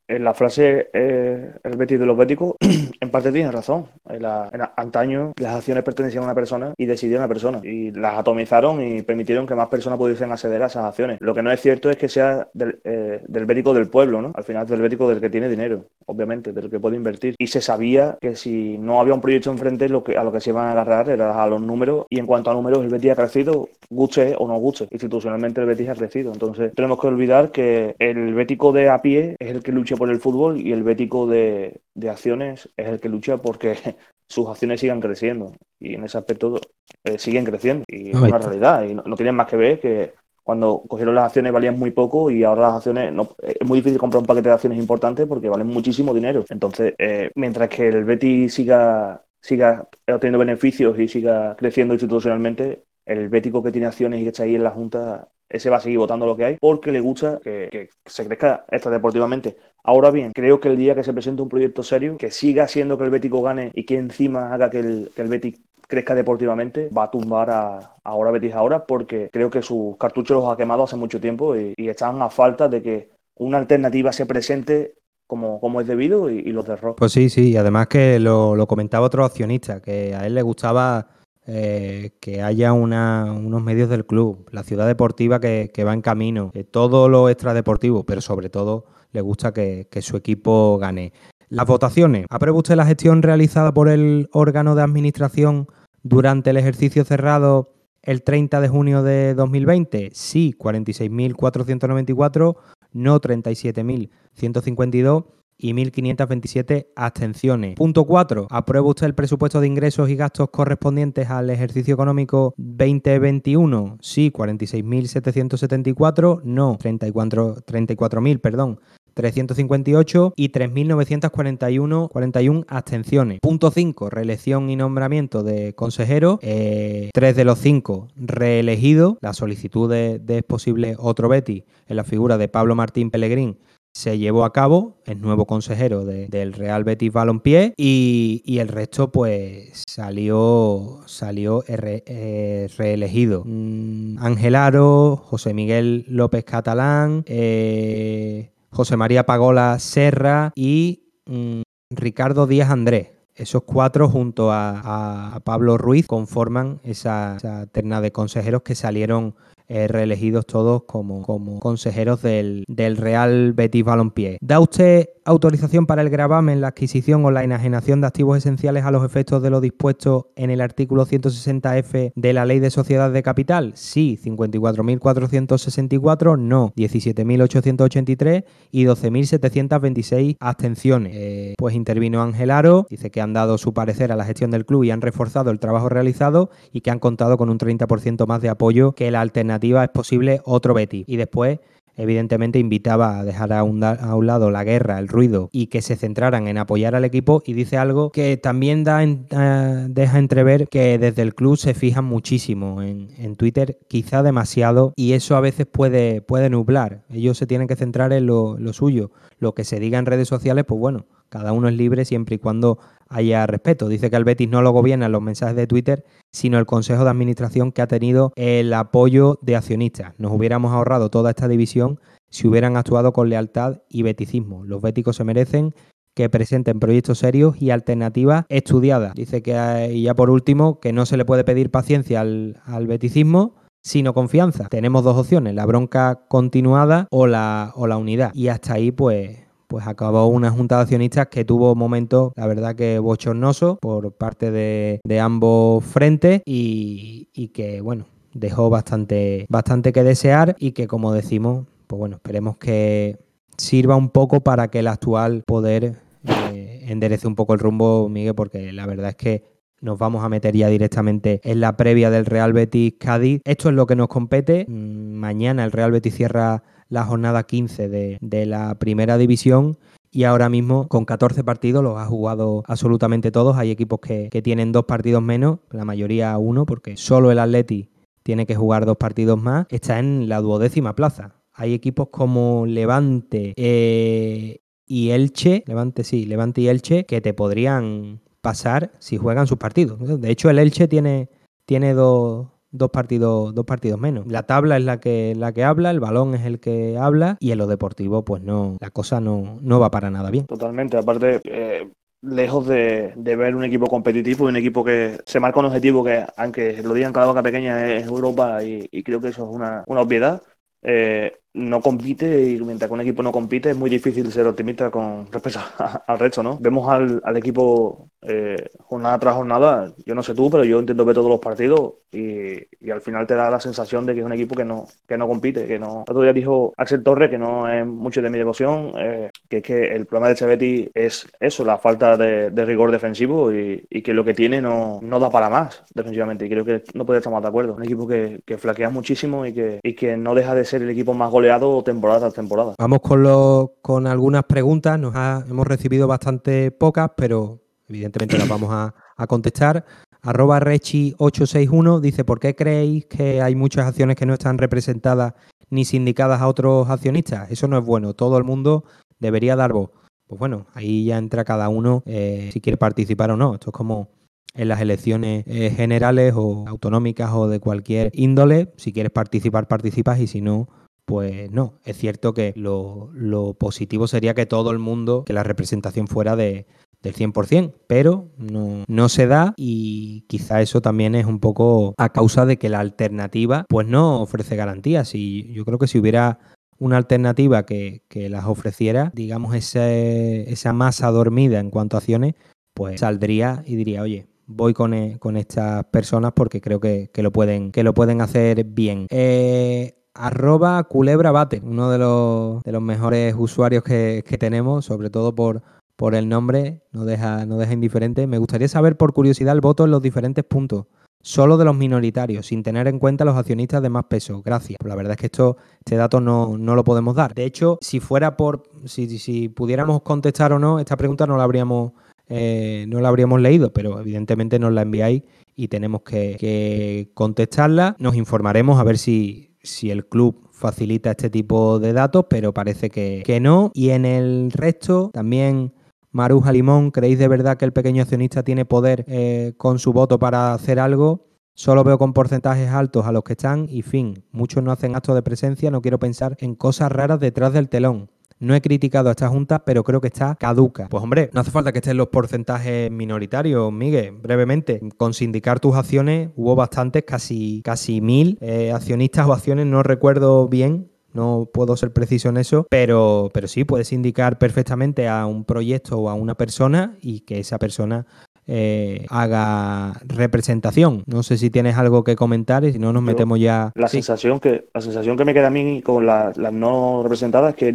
en la frase eh, el Betis de los béticos, en parte tiene razón. En, antaño las acciones pertenecían a una persona y decidía una persona. Y las atomizaron y permitieron que más personas pudiesen acceder a esas acciones. Lo que no es cierto es que sea del, eh, del pueblo, ¿no? Al final del bético del que tiene dinero, obviamente, del que puede invertir. Y se sabía que si no había un proyecto enfrente, lo que, a lo que se iban a agarrar era a los números. Y en cuanto a números, el Betis ha crecido, guste o no guste. Institucionalmente el Betis ha crecido. Entonces tenemos que olvidar que el bético de a pie es el que lucha por el fútbol y el bético de, acciones es el que lucha porque sus acciones sigan creciendo y en ese aspecto eh, siguen creciendo y es una realidad y no, tienen más que ver que cuando cogieron las acciones valían muy poco y ahora las acciones no, es muy difícil comprar un paquete de acciones importante porque valen muchísimo dinero. Entonces eh, mientras que el Betis siga siga obteniendo beneficios y siga creciendo institucionalmente el bético que tiene acciones y que está ahí en la Junta ese va a seguir votando lo que hay porque le gusta que, se crezca deportivamente. Ahora bien, creo que el día que se presente un proyecto serio, que siga siendo que el Bético gane y que encima haga que el, que el crezca deportivamente, va a tumbar a, ahora Betis ahora porque creo que sus cartuchos los ha quemado hace mucho tiempo y, están a falta de que una alternativa se presente como, como es debido y, los derrote. Pues sí, sí, y además que lo, lo comentaba otro accionista, que a él le gustaba eh, que haya unos medios del club, la ciudad deportiva que, va en camino, todo lo extradeportivo, pero sobre todo le gusta que, su equipo gane. Las votaciones. ¿Aprueba usted la gestión realizada por el órgano de administración durante el ejercicio cerrado el 30 de junio de 2020? Sí, 46.494, no 37.152 y 1.527 abstenciones. Punto 4. ¿Aprueba usted el presupuesto de ingresos y gastos correspondientes al ejercicio económico 2021? Sí, 46.774. No, 34.000, perdón. 358 y 3.941 41 abstenciones. Punto 5, reelección y nombramiento de consejero. Eh, tres de los cinco reelegidos. La solicitud de, de posible otro Betty en la figura de Pablo Martín Pellegrín se llevó a cabo, el nuevo consejero del Real Betis Balompié y, el resto pues salió, salió eh, reelegido. Mm, José Miguel López Catalán, eh, José María Pagola Serra y mm, Ricardo Díaz Andrés. Esos cuatro junto a, Pablo Ruiz conforman esa terna de consejeros que salieron eh, reelegidos todos como, como consejeros del, del, Real Betis Balompié. ¿Da usted autorización para el gravamen, la adquisición o la enajenación de activos esenciales a los efectos de lo dispuesto en el artículo 160F de la Ley de Sociedad de Capital? Sí, 54.464, no, 17.883 y 12.726 abstenciones. Eh, pues intervino Ángel Aro, dice que han dado su parecer a la gestión del club y han reforzado el trabajo realizado y que han contado con un 30% más de apoyo que la alternativa es posible otro Betty. Y después evidentemente invitaba a dejar a un, lado la guerra, el ruido y que se centraran en apoyar al equipo y dice algo que también da eh, deja entrever que desde el club se fijan muchísimo en, Twitter, quizá demasiado y eso a veces puede, puede nublar. Ellos se tienen que centrar en lo, lo suyo. Lo que se diga en redes sociales, pues bueno, cada uno es libre siempre y cuando haya respeto. Dice que el Betis no lo gobiernan los mensajes de Twitter, sino el Consejo de Administración que ha tenido el apoyo de accionistas. Nos hubiéramos ahorrado toda esta división si hubieran actuado con lealtad y beticismo. Los béticos se merecen que presenten proyectos serios y alternativas estudiadas. Dice que, y ya por último, que no se le puede pedir paciencia al, al beticismo, sino confianza. Tenemos dos opciones, la bronca continuada o la, o la unidad. Y hasta ahí, pues, pues acabó una junta de accionistas que tuvo momentos, la verdad que bochornosos por parte de, ambos frentes y, que, bueno, dejó bastante, bastante que desear y que, como decimos, pues bueno, esperemos que sirva un poco para que el actual poder eh, enderece un poco el rumbo, Miguel, porque la verdad es que nos vamos a meter ya directamente en la previa del Real Betis Cádiz. Esto es lo que nos compete. Mm, mañana el Real Betis cierra la jornada 15 de, la primera división y ahora mismo con 14 partidos los ha jugado absolutamente todos. Hay equipos que, tienen dos partidos menos, la mayoría uno, porque solo el Atleti tiene que jugar dos partidos más. Está en la duodécima plaza. Hay equipos como Levante eh, y Elche, Levante sí, Levante y Elche, que te podrían pasar si juegan sus partidos. De hecho, el Elche tiene, tiene dos dos partidos, dos partidos menos. La tabla es la que, la que habla, el balón es el que habla y en lo deportivo, pues no, la cosa no, no va para nada bien. Totalmente, aparte, eh, lejos de, ver un equipo competitivo y un equipo que se marca un objetivo que, aunque lo digan cada boca pequeña, es Europa y, creo que eso es una, una obviedad. Eh, no compite y mientras que un equipo no compite es muy difícil ser optimista con respecto al resto, ¿no? Vemos al, al equipo eh, jornada tras jornada, yo no sé tú, pero yo intento ver todos los partidos y, y, al final te da la sensación de que es un equipo que no, que no compite, que no... El otro día dijo Axel Torres, que no es mucho de mi devoción, eh, que es que el problema de Chevetti es eso, la falta de, rigor defensivo y, que lo que tiene no, no da para más defensivamente y creo que no puede estar más de acuerdo. Un equipo que, que flaquea muchísimo y que, y que no deja de ser el equipo más goleado temporada tras temporada. Vamos con, lo, con algunas preguntas. Nos hemos recibido bastante pocas, pero evidentemente las vamos a, contestar. Arroba Rechi861 dice, ¿por qué creéis que hay muchas acciones que no están representadas ni sindicadas a otros accionistas? Eso no es bueno. Todo el mundo debería dar voz. Pues bueno, ahí ya entra cada uno eh, si quiere participar o no. Esto es como en las elecciones eh, generales o autonómicas o de cualquier índole. Si quieres participar, participas y si no, pues no. Es cierto que lo, positivo sería que todo el mundo, que la representación fuera de, del 100%, pero no, no, se da y quizá eso también es un poco a causa de que la alternativa pues no ofrece garantías y yo creo que si hubiera una alternativa que, las ofreciera, digamos, esa masa dormida en cuanto a acciones, pues saldría y diría, oye, voy con, eh, con estas personas porque creo que, lo pueden, que lo pueden hacer bien. Eh, arroba culebra bate, uno de los, de los mejores usuarios que, tenemos, sobre todo por, por el nombre, no deja, no deja indiferente. Me gustaría saber por curiosidad el voto en los diferentes puntos. Solo de los minoritarios, sin tener en cuenta los accionistas de más peso. Gracias. la verdad es que esto, este dato no, lo podemos dar. De hecho, si fuera por. Si, si pudiéramos contestar o no, esta pregunta no la habríamos eh, no la habríamos leído, pero evidentemente nos la enviáis y tenemos que, contestarla. Nos informaremos a ver si, si, el club facilita este tipo de datos, pero parece que, no. Y en el resto también... Maruja Limón, ¿creéis de verdad que el pequeño accionista tiene poder eh, con su voto para hacer algo? Solo veo con porcentajes altos a los que están y fin, muchos no hacen actos de presencia, no quiero pensar en cosas raras detrás del telón. no he criticado a esta junta, pero creo que está caduca. Pues hombre, no hace falta que estén los porcentajes minoritarios, Miguel, brevemente. Con sindicar tus acciones hubo bastantes, casi, casi mil eh, accionistas o acciones, no recuerdo bien, no puedo ser preciso en eso, pero, pero sí puedes indicar perfectamente a un proyecto o a una persona y que esa persona eh, haga representación. No sé si tienes algo que comentar y si no nos metemos ya. La sensación que la sensación que me queda a mí con las no representadas es que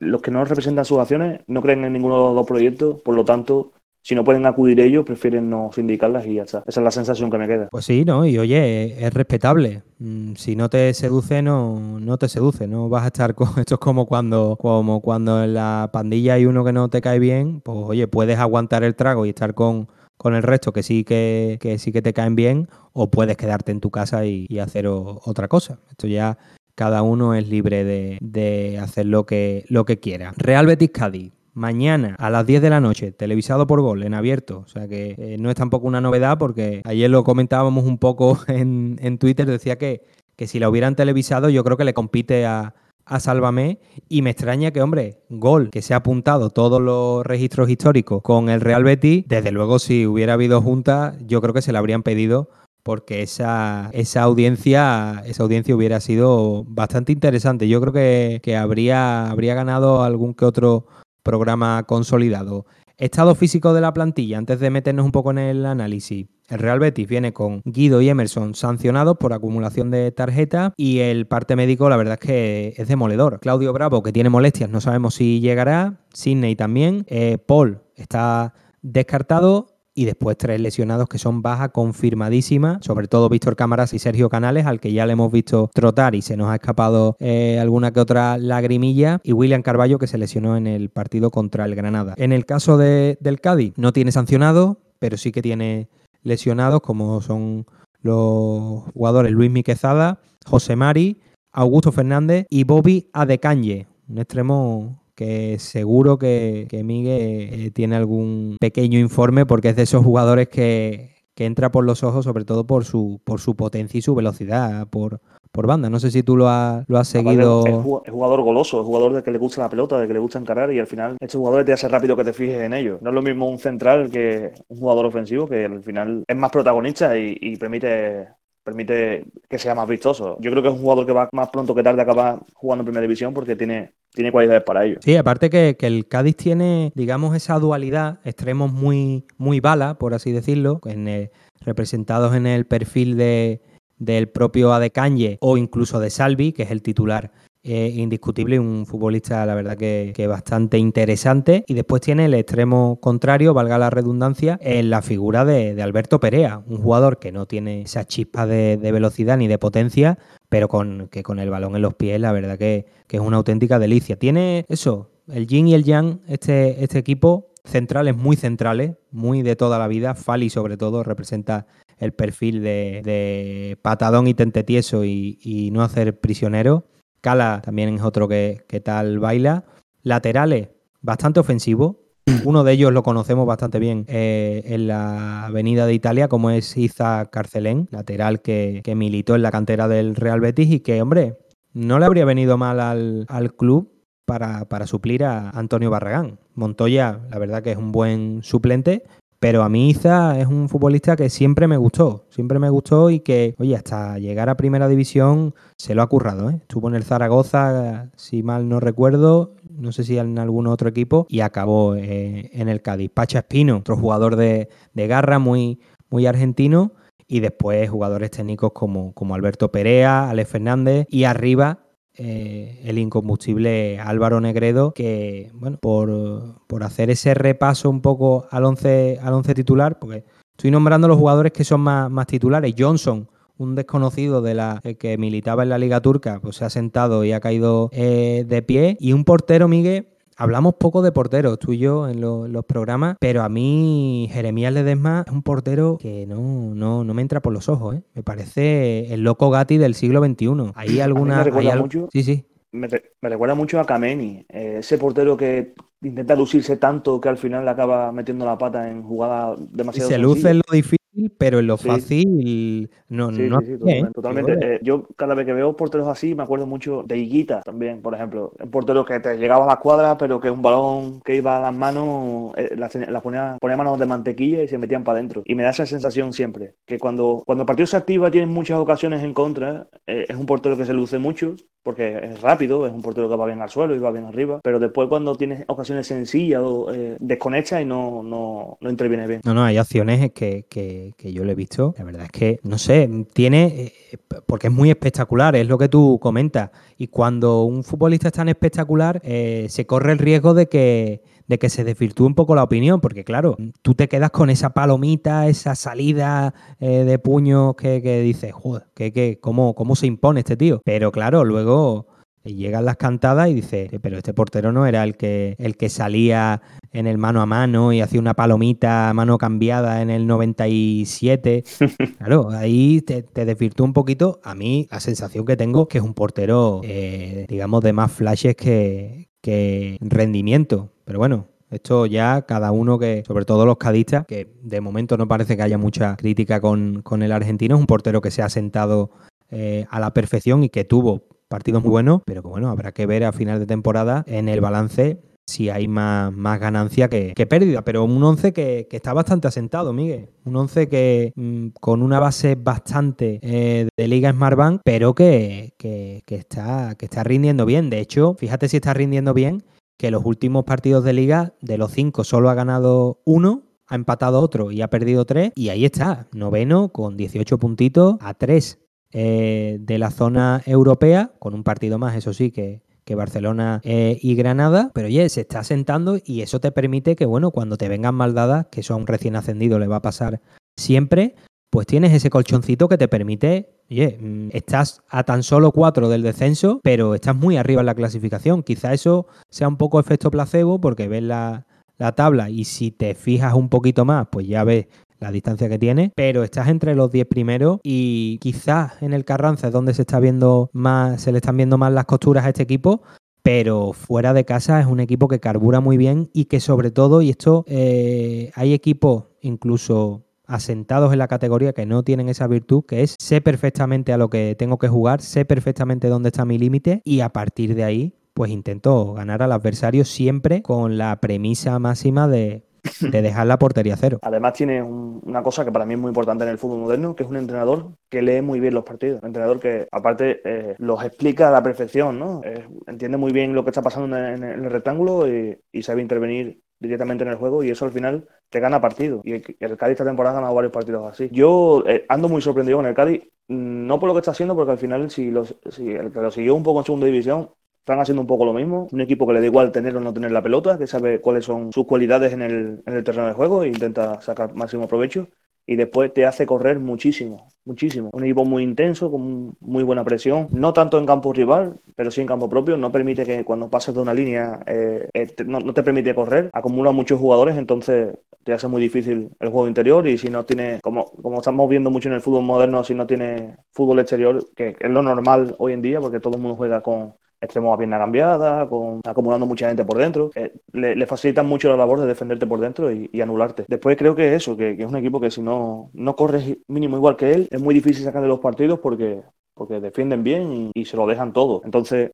los que no representan sus acciones no creen en ninguno de los dos proyectos, por lo tanto si no pueden acudir ellos, prefieren no sindicarlas y ya está. Esa es la sensación que me queda. Pues sí, ¿no? Y oye, es, respetable. Mm, si no te seduce, no, no te seduce. No vas a estar con. Esto es como cuando, como cuando en la pandilla hay uno que no te cae bien, pues oye, puedes aguantar el trago y estar con, con el resto que sí que, sí que te caen bien, o puedes quedarte en tu casa y, hacer otra cosa. Esto ya cada uno es libre de, de hacer lo que, lo que quiera. Real Betis Cádiz mañana a las 10 de la noche, televisado por gol, en abierto. O sea que eh, no es tampoco una novedad porque ayer lo comentábamos un poco en, en Twitter, decía que, que, si la hubieran televisado yo creo que le compite a, a Sálvame y me extraña que, hombre, gol, que se ha apuntado todos los registros históricos con el Real Betis, desde luego si hubiera habido junta, yo creo que se le habrían pedido porque esa, esa, audiencia, esa audiencia hubiera sido bastante interesante. Yo creo que, que habría, habría ganado algún que otro programa consolidado. Estado físico de la plantilla, antes de meternos un poco en el análisis. El Real Betis viene con Guido y Emerson sancionados por acumulación de tarjeta y el parte médico la verdad es que es demoledor. Claudio Bravo que tiene molestias, no sabemos si llegará. Sidney también. Eh, Paul está descartado y después tres lesionados que son baja confirmadísima, sobre todo Víctor Cámaras y Sergio Canales, al que ya le hemos visto trotar y se nos ha escapado eh, alguna que otra lagrimilla, y William Carballo que se lesionó en el partido contra el Granada. En el caso de, del Cádiz, no tiene sancionado, pero sí que tiene lesionados, como son los jugadores Luis Miquezada, José Mari, Augusto Fernández y Bobby Adecañe, un extremo que seguro que, Miguel eh, tiene algún pequeño informe porque es de esos jugadores que, entra por los ojos sobre todo por su, por su potencia y su velocidad por, por banda. No sé si tú lo, lo has seguido. Es jugador goloso, es jugador de que le gusta la pelota, de que le gusta encarar y al final este jugador te hace rápido que te fijes en ello. No es lo mismo un central que un jugador ofensivo que al final es más protagonista y, permite permite que sea más vistoso. Yo creo que es un jugador que va más pronto que tarde a acabar jugando en primera división porque tiene tiene cualidades para ello. Sí, aparte que, el Cádiz tiene, digamos, esa dualidad, extremos muy, muy bala, por así decirlo, en representados en el perfil de, del propio Adecañe o incluso de Salvi, que es el titular indiscutible, un futbolista, la verdad, que, que, bastante interesante. Y después tiene el extremo contrario, valga la redundancia, en la figura de, Alberto Perea, un jugador que no tiene esa chispa de, velocidad ni de potencia, pero con, que con el balón en los pies, la verdad que, es una auténtica delicia. Tiene eso, el yin y el yang, este, este equipo, centrales muy centrales, muy de toda la vida. Fali, sobre todo, representa el perfil de, patadón y tentetieso y, y no hacer prisionero. Cala también es otro que, tal baila. Laterales, bastante ofensivo. Uno de ellos lo conocemos bastante bien eh, en la Avenida de Italia, como es Iza Carcelén, lateral que, militó en la cantera del Real Betis y que, hombre, no le habría venido mal al, club para, para, suplir a Antonio Barragán. Montoya, la verdad que es un buen suplente, pero a mí Iza es un futbolista que siempre me gustó, siempre me gustó y que, oye, hasta llegar a primera división se lo ha currado. ¿eh? Estuvo en el Zaragoza, si mal no recuerdo, no sé si en algún otro equipo, y acabó eh, en el Cádiz. Pacha Espino, otro jugador de, garra muy, muy argentino, y después jugadores técnicos como, como Alberto Perea, Alex Fernández, y arriba eh, el incombustible Álvaro Negredo, que, bueno, por, hacer ese repaso un poco al once, al once titular, porque estoy nombrando los jugadores que son más, más titulares. Johnson, un desconocido de la eh, que militaba en la Liga Turca, pues se ha sentado y ha caído eh, de pie. Y un portero, Miguel, Hablamos poco de porteros, tú y yo, en los programas, pero a mí Jeremías Ledesma es un portero que no, no, no me entra por los ojos. ¿eh? Me parece el loco Gatti del siglo XXI. ¿Hay alguna...? me recuerda mucho, sí, sí. Me, recuerda mucho a Kameni, eh, ese portero que intenta lucirse tanto que al final le acaba metiendo la pata en jugada demasiado Se luce en lo difícil difícil, pero en lo fácil no, sí, no sí, totalmente. Eh, yo cada vez que veo porteros así me acuerdo mucho de Higuita también, por ejemplo. Un portero que te llegaba a la cuadra, pero que un balón que iba a las manos, eh, las la ponía, ponía manos de mantequilla y se metían para adentro. Y me da esa sensación siempre, que cuando, cuando el partido se activa, tiene muchas ocasiones en contra, eh, es un portero que se luce mucho, porque es rápido, es un portero que va bien al suelo y va bien arriba, pero después cuando tienes ocasiones sencillas, eh, desconecta y no, no, no, interviene bien. No, no, hay acciones que, que, que, yo le he visto, la verdad es que, no sé, tiene, eh, porque es muy espectacular, es lo que tú comentas, y cuando un futbolista es tan espectacular, eh, se corre el riesgo de que de que se desvirtúe un poco la opinión, porque claro, tú te quedas con esa palomita, esa salida eh, de puños que, dices, joder, que, cómo, ¿cómo se impone este tío? Pero claro, luego llegan las cantadas y dices, pero este portero no era el que, el que salía en el mano a mano y hacía una palomita a mano cambiada en el 97. Claro, ahí te, te desvirtúa un poquito. A mí la sensación que tengo que es un portero, eh, digamos, de más flashes que, que rendimiento. Pero bueno, esto ya cada uno que, sobre todo los cadistas, que de momento no parece que haya mucha crítica con, el argentino, es un portero que se ha sentado eh, a la perfección y que tuvo partidos muy buenos, pero que bueno, habrá que ver a final de temporada en el balance si hay más, más ganancia que, pérdida, pero un 11 que, está bastante asentado, Miguel. Un 11 que mm, con una base bastante eh, de Liga Smartbank, pero que, que, está, que está rindiendo bien. De hecho, fíjate si está rindiendo bien, que los últimos partidos de Liga, de los cinco, solo ha ganado uno, ha empatado otro y ha perdido tres, y ahí está, noveno con 18 puntitos a tres eh, de la zona europea, con un partido más, eso sí, que, que Barcelona eh, y Granada, pero oye, se está sentando y eso te permite que, bueno, cuando te vengan mal dadas, que eso a un recién ascendido le va a pasar siempre, pues tienes ese colchoncito que te permite, oye, mm, estás a tan solo cuatro del descenso, pero estás muy arriba en la clasificación. Quizá eso sea un poco efecto placebo porque ves la, la tabla y si te fijas un poquito más, pues ya ves la distancia que tiene, pero estás entre los 10 primeros y quizás en el Carranza es donde se está viendo más, se le están viendo más las costuras a este equipo, pero fuera de casa es un equipo que carbura muy bien y que sobre todo, y esto eh, hay equipos incluso asentados en la categoría que no tienen esa virtud, que es sé perfectamente a lo que tengo que jugar, sé perfectamente dónde está mi límite y a partir de ahí pues intento ganar al adversario siempre con la premisa máxima de de dejar la portería cero. Además tiene una cosa que para mí es muy importante en el fútbol moderno, que es un entrenador que lee muy bien los partidos. Un entrenador que aparte eh, los explica a la perfección, ¿no? Eh, entiende muy bien lo que está pasando en, el rectángulo y, sabe intervenir directamente en el juego y eso al final te gana partido. Y el, Cádiz esta temporada ha ganado varios partidos así. Yo eh, ando muy sorprendido con el Cádiz, no por lo que está haciendo, porque al final si, los, si el que lo siguió un poco en segunda división están haciendo un poco lo mismo. Un equipo que le da igual tener o no tener la pelota, que sabe cuáles son sus cualidades en el, en el terreno de juego e intenta sacar máximo provecho. Y después te hace correr muchísimo, muchísimo. Un equipo muy intenso, con muy buena presión. No tanto en campo rival, pero sí en campo propio. No permite que cuando pases de una línea, eh, eh, no, te permite correr. Acumula muchos jugadores, entonces te hace muy difícil el juego interior. Y si no tiene, como, como estamos viendo mucho en el fútbol moderno, si no tiene fútbol exterior, que es lo normal hoy en día, porque todo el mundo juega con extremo a pierna cambiada, con, acumulando mucha gente por dentro. Eh, le, facilitan mucho la labor de defenderte por dentro y, anularte. Después creo que es eso, que, que, es un equipo que si no, no corres mínimo igual que él, es muy difícil sacar de los partidos porque porque defienden bien y, se lo dejan todo. Entonces,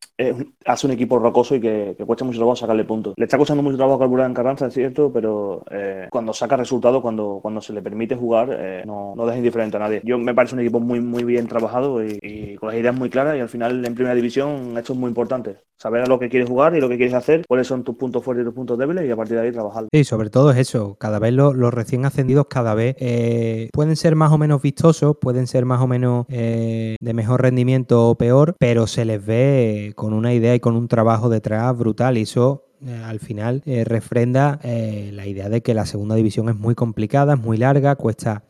hace un equipo rocoso y que, cuesta mucho trabajo sacarle puntos. Le está costando mucho trabajo calcular en Carranza, es cierto, pero eh, cuando saca resultados, cuando, cuando se le permite jugar, eh, no, no deja indiferente a nadie. Yo me parece un equipo muy, muy bien trabajado y, con las ideas muy claras y al final en primera división esto es muy importante. Saber a lo que quieres jugar y lo que quieres hacer, cuáles son tus puntos fuertes y tus puntos débiles y a partir de ahí trabajar. Sí, sobre todo es eso. Cada vez los, recién ascendidos cada vez eh, pueden ser más o menos vistosos, pueden ser más o menos de mejor rendimiento o peor, pero se les ve con una idea y con un trabajo detrás brutal y eso eh, al final eh, refrenda eh, la idea de que la segunda división es muy complicada, es muy larga, cuesta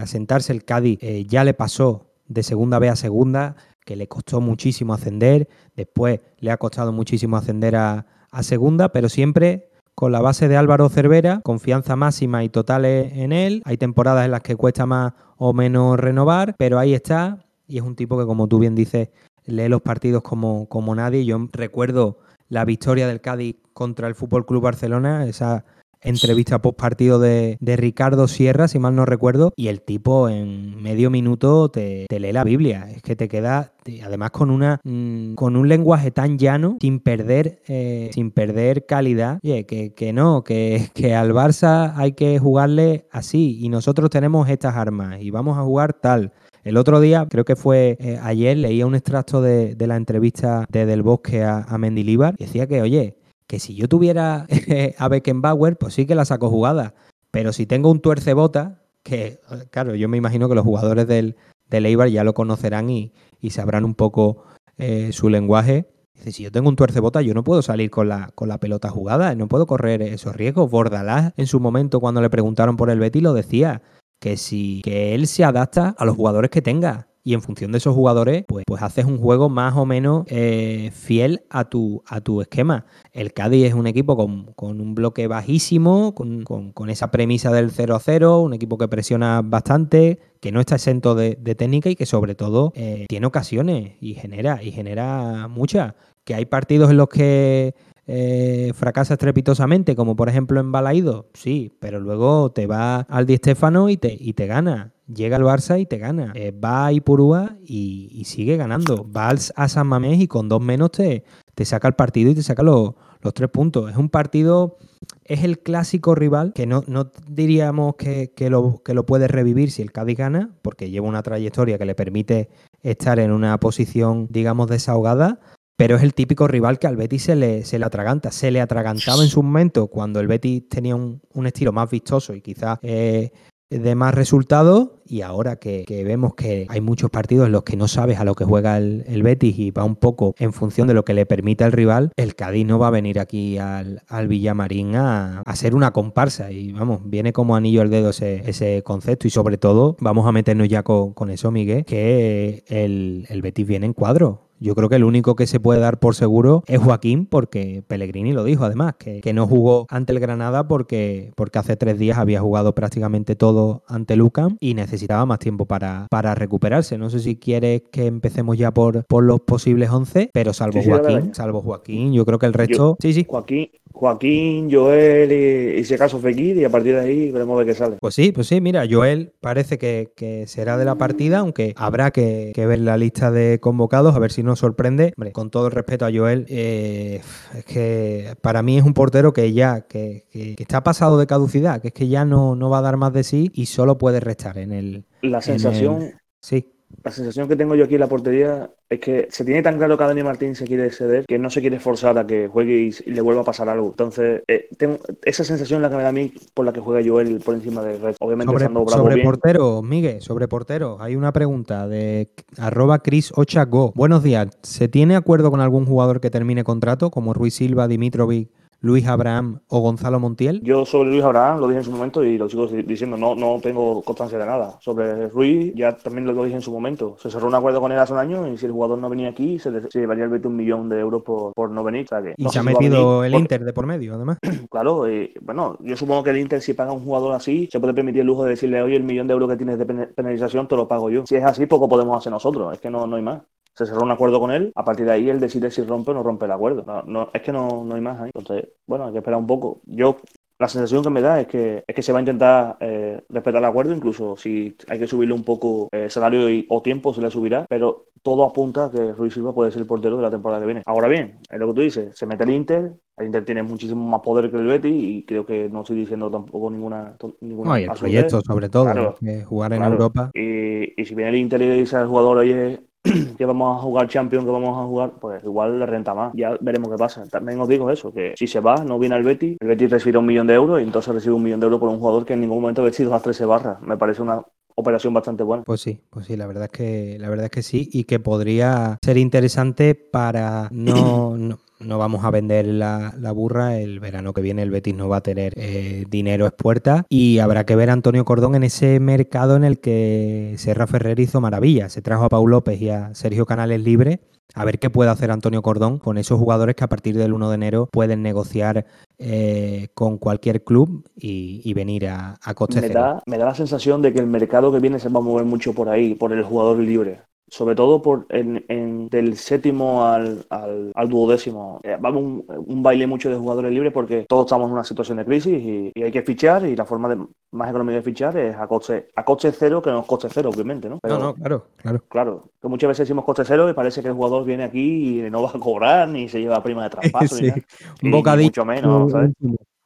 asentarse. El Cádiz ya le pasó de segunda B a segunda, que le costó muchísimo ascender, después le ha costado muchísimo ascender a, a segunda, pero siempre con la base de Álvaro Cervera, confianza máxima y total en él. Hay temporadas en las que cuesta más o menos renovar, pero ahí está, y es un tipo que, como tú bien dices, lee los partidos como, como nadie. Yo recuerdo la victoria del Cádiz contra el Fútbol Club Barcelona, esa entrevista post partido de, Ricardo Sierra, si mal no recuerdo, y el tipo en medio minuto te, lee la Biblia. Es que te queda, además con una mm, con un lenguaje tan llano, sin perder, eh, sin perder calidad. Oye, que, que no, que, que, al Barça hay que jugarle así, y nosotros tenemos estas armas, y vamos a jugar tal. El otro día, creo que fue eh, ayer, leía un extracto de, la entrevista de Del Bosque a, a Mendilibar y decía que, oye, que si yo tuviera a Beckenbauer, pues sí que la saco jugada. Pero si tengo un tuercebota, que claro, yo me imagino que los jugadores del, del Eibar ya lo conocerán y, sabrán un poco eh, su lenguaje. Dice, si yo tengo un tuercebota, yo no puedo salir con la, con la pelota jugada, no puedo correr esos riesgos. Bordalás, en su momento, cuando le preguntaron por el Betty, lo decía que si que él se adapta a los jugadores que tenga y en función de esos jugadores, pues, pues haces un juego más o menos eh, fiel a tu, a tu esquema. El Cádiz es un equipo con, un bloque bajísimo, con, esa premisa del 0 a 0, un equipo que presiona bastante, que no está exento de, técnica y que sobre todo eh, tiene ocasiones y genera, y genera muchas. Que hay partidos en los que eh, fracasa estrepitosamente, como por ejemplo en Balaído, sí, pero luego te va al Di Stefano y te, y te gana. Llega al Barça y te gana. Eh, va a Ipurúa y, sigue ganando. Va a San Mamés y con dos menos te, te saca el partido y te saca los, tres puntos. Es un partido, es el clásico rival que no, no diríamos que, lo, que lo puede revivir si el Cádiz gana, porque lleva una trayectoria que le permite estar en una posición, digamos, desahogada, pero es el típico rival que al Betis se le, se le atraganta. Se le atragantaba en su momento cuando el Betis tenía un, estilo más vistoso y quizás eh, de más resultados y ahora que, vemos que hay muchos partidos en los que no sabes a lo que juega el, Betis y va un poco en función de lo que le permita el rival, el Cádiz no va a venir aquí al, Villamarín a, a, ser una comparsa y vamos, viene como anillo al dedo ese, ese concepto y sobre todo vamos a meternos ya con, con eso, Miguel, que el, el Betis viene en cuadro yo creo que el único que se puede dar por seguro es Joaquín, porque Pellegrini lo dijo además, que, no jugó ante el Granada porque, porque hace tres días había jugado prácticamente todo ante Lucan y necesitaba más tiempo para, para recuperarse. No sé si quieres que empecemos ya por, por los posibles 11, pero salvo Joaquín, salvo Joaquín, yo creo que el resto... sí, sí. Joaquín, Joaquín, Joel y, si acaso Fekir y a partir de ahí veremos de qué sale. Pues sí, pues sí, mira, Joel parece que, será de la partida, aunque habrá que, ver la lista de convocados, a ver si nos sorprende. Hombre, con todo el respeto a Joel, eh, es que para mí es un portero que ya, que, está pasado de caducidad, que es que ya no, no va a dar más de sí y solo puede restar en el... La sensación... Sí la sensación que tengo yo aquí en la portería es que se tiene tan claro que Dani Martín se quiere ceder que no se quiere forzar a que juegue y, le vuelva a pasar algo. Entonces, eh, tengo esa sensación la que me da a mí por la que juega Joel por encima de Red. Obviamente, sobre, sobre portero, Miguel, sobre portero, hay una pregunta de arroba Chris Ochago. Buenos días. ¿Se tiene acuerdo con algún jugador que termine contrato, como Ruiz Silva, Dimitrovic, Luis Abraham o Gonzalo Montiel? Yo sobre Luis Abraham lo dije en su momento y lo sigo diciendo, no, no tengo constancia de nada. Sobre Ruiz ya también lo dije en su momento. Se cerró un acuerdo con él hace un año y si el jugador no venía aquí se, llevaría el 21 millón de euros por, no venir. y se ha metido el Inter de por medio, además. claro, y, bueno, yo supongo que el Inter si paga un jugador así se puede permitir el lujo de decirle, oye, el millón de euros que tienes de penalización te lo pago yo. Si es así, poco podemos hacer nosotros, es que no, no hay más se cerró un acuerdo con él, a partir de ahí él decide si rompe o no rompe el acuerdo. No, es que no, no hay más ahí. Entonces, bueno, hay que esperar un poco. Yo la sensación que me da es que, es que se va a intentar eh, respetar el acuerdo, incluso si hay que subirle un poco eh, salario o tiempo, se le subirá, pero todo apunta a que Ruiz Silva puede ser el portero de la temporada que viene. Ahora bien, es lo que tú dices, se mete el Inter, el Inter tiene muchísimo más poder que el Betis y creo que no estoy diciendo tampoco ninguna... ninguna no, y el proyecto sobre todo, jugar en Europa. Y, y, si viene el Inter y dice al jugador, oye, que vamos a jugar Champions, que vamos a jugar, pues igual le renta más. Ya veremos qué pasa. También os digo eso, que si se va, no viene al Betis, el Betis recibe un millón de euros y entonces recibe un millón de euros por un jugador que en ningún momento ha vestido las 13 barras. Me parece una operación bastante buena. Pues sí, pues sí, la verdad es que la verdad es que sí y que podría ser interesante para no, no, vamos a vender la, burra, el verano que viene el Betis no va a tener eh, dinero es puerta. Y habrá que ver a Antonio Cordón en ese mercado en el que Serra Ferrer hizo maravilla, se trajo a Paul López y a Sergio Canales libre. A ver qué puede hacer Antonio Cordón con esos jugadores que a partir del 1 de enero pueden negociar eh, con cualquier club y, venir a, a coste me Da, me da la sensación de que el mercado que viene se va a mover mucho por ahí, por el jugador libre. Sobre todo por en, del séptimo al, al, duodécimo. Eh, vamos un, un, baile mucho de jugadores libres porque todos estamos en una situación de crisis y, hay que fichar y la forma de, más económica de fichar es a coste, a coste cero que no es coste cero, obviamente, ¿no? no, no, claro, claro. Claro, que muchas veces decimos coste cero y parece que el jugador viene aquí y no va a cobrar ni se lleva prima de traspaso. sí. Un bocadillo. Mucho menos, ¿sabes?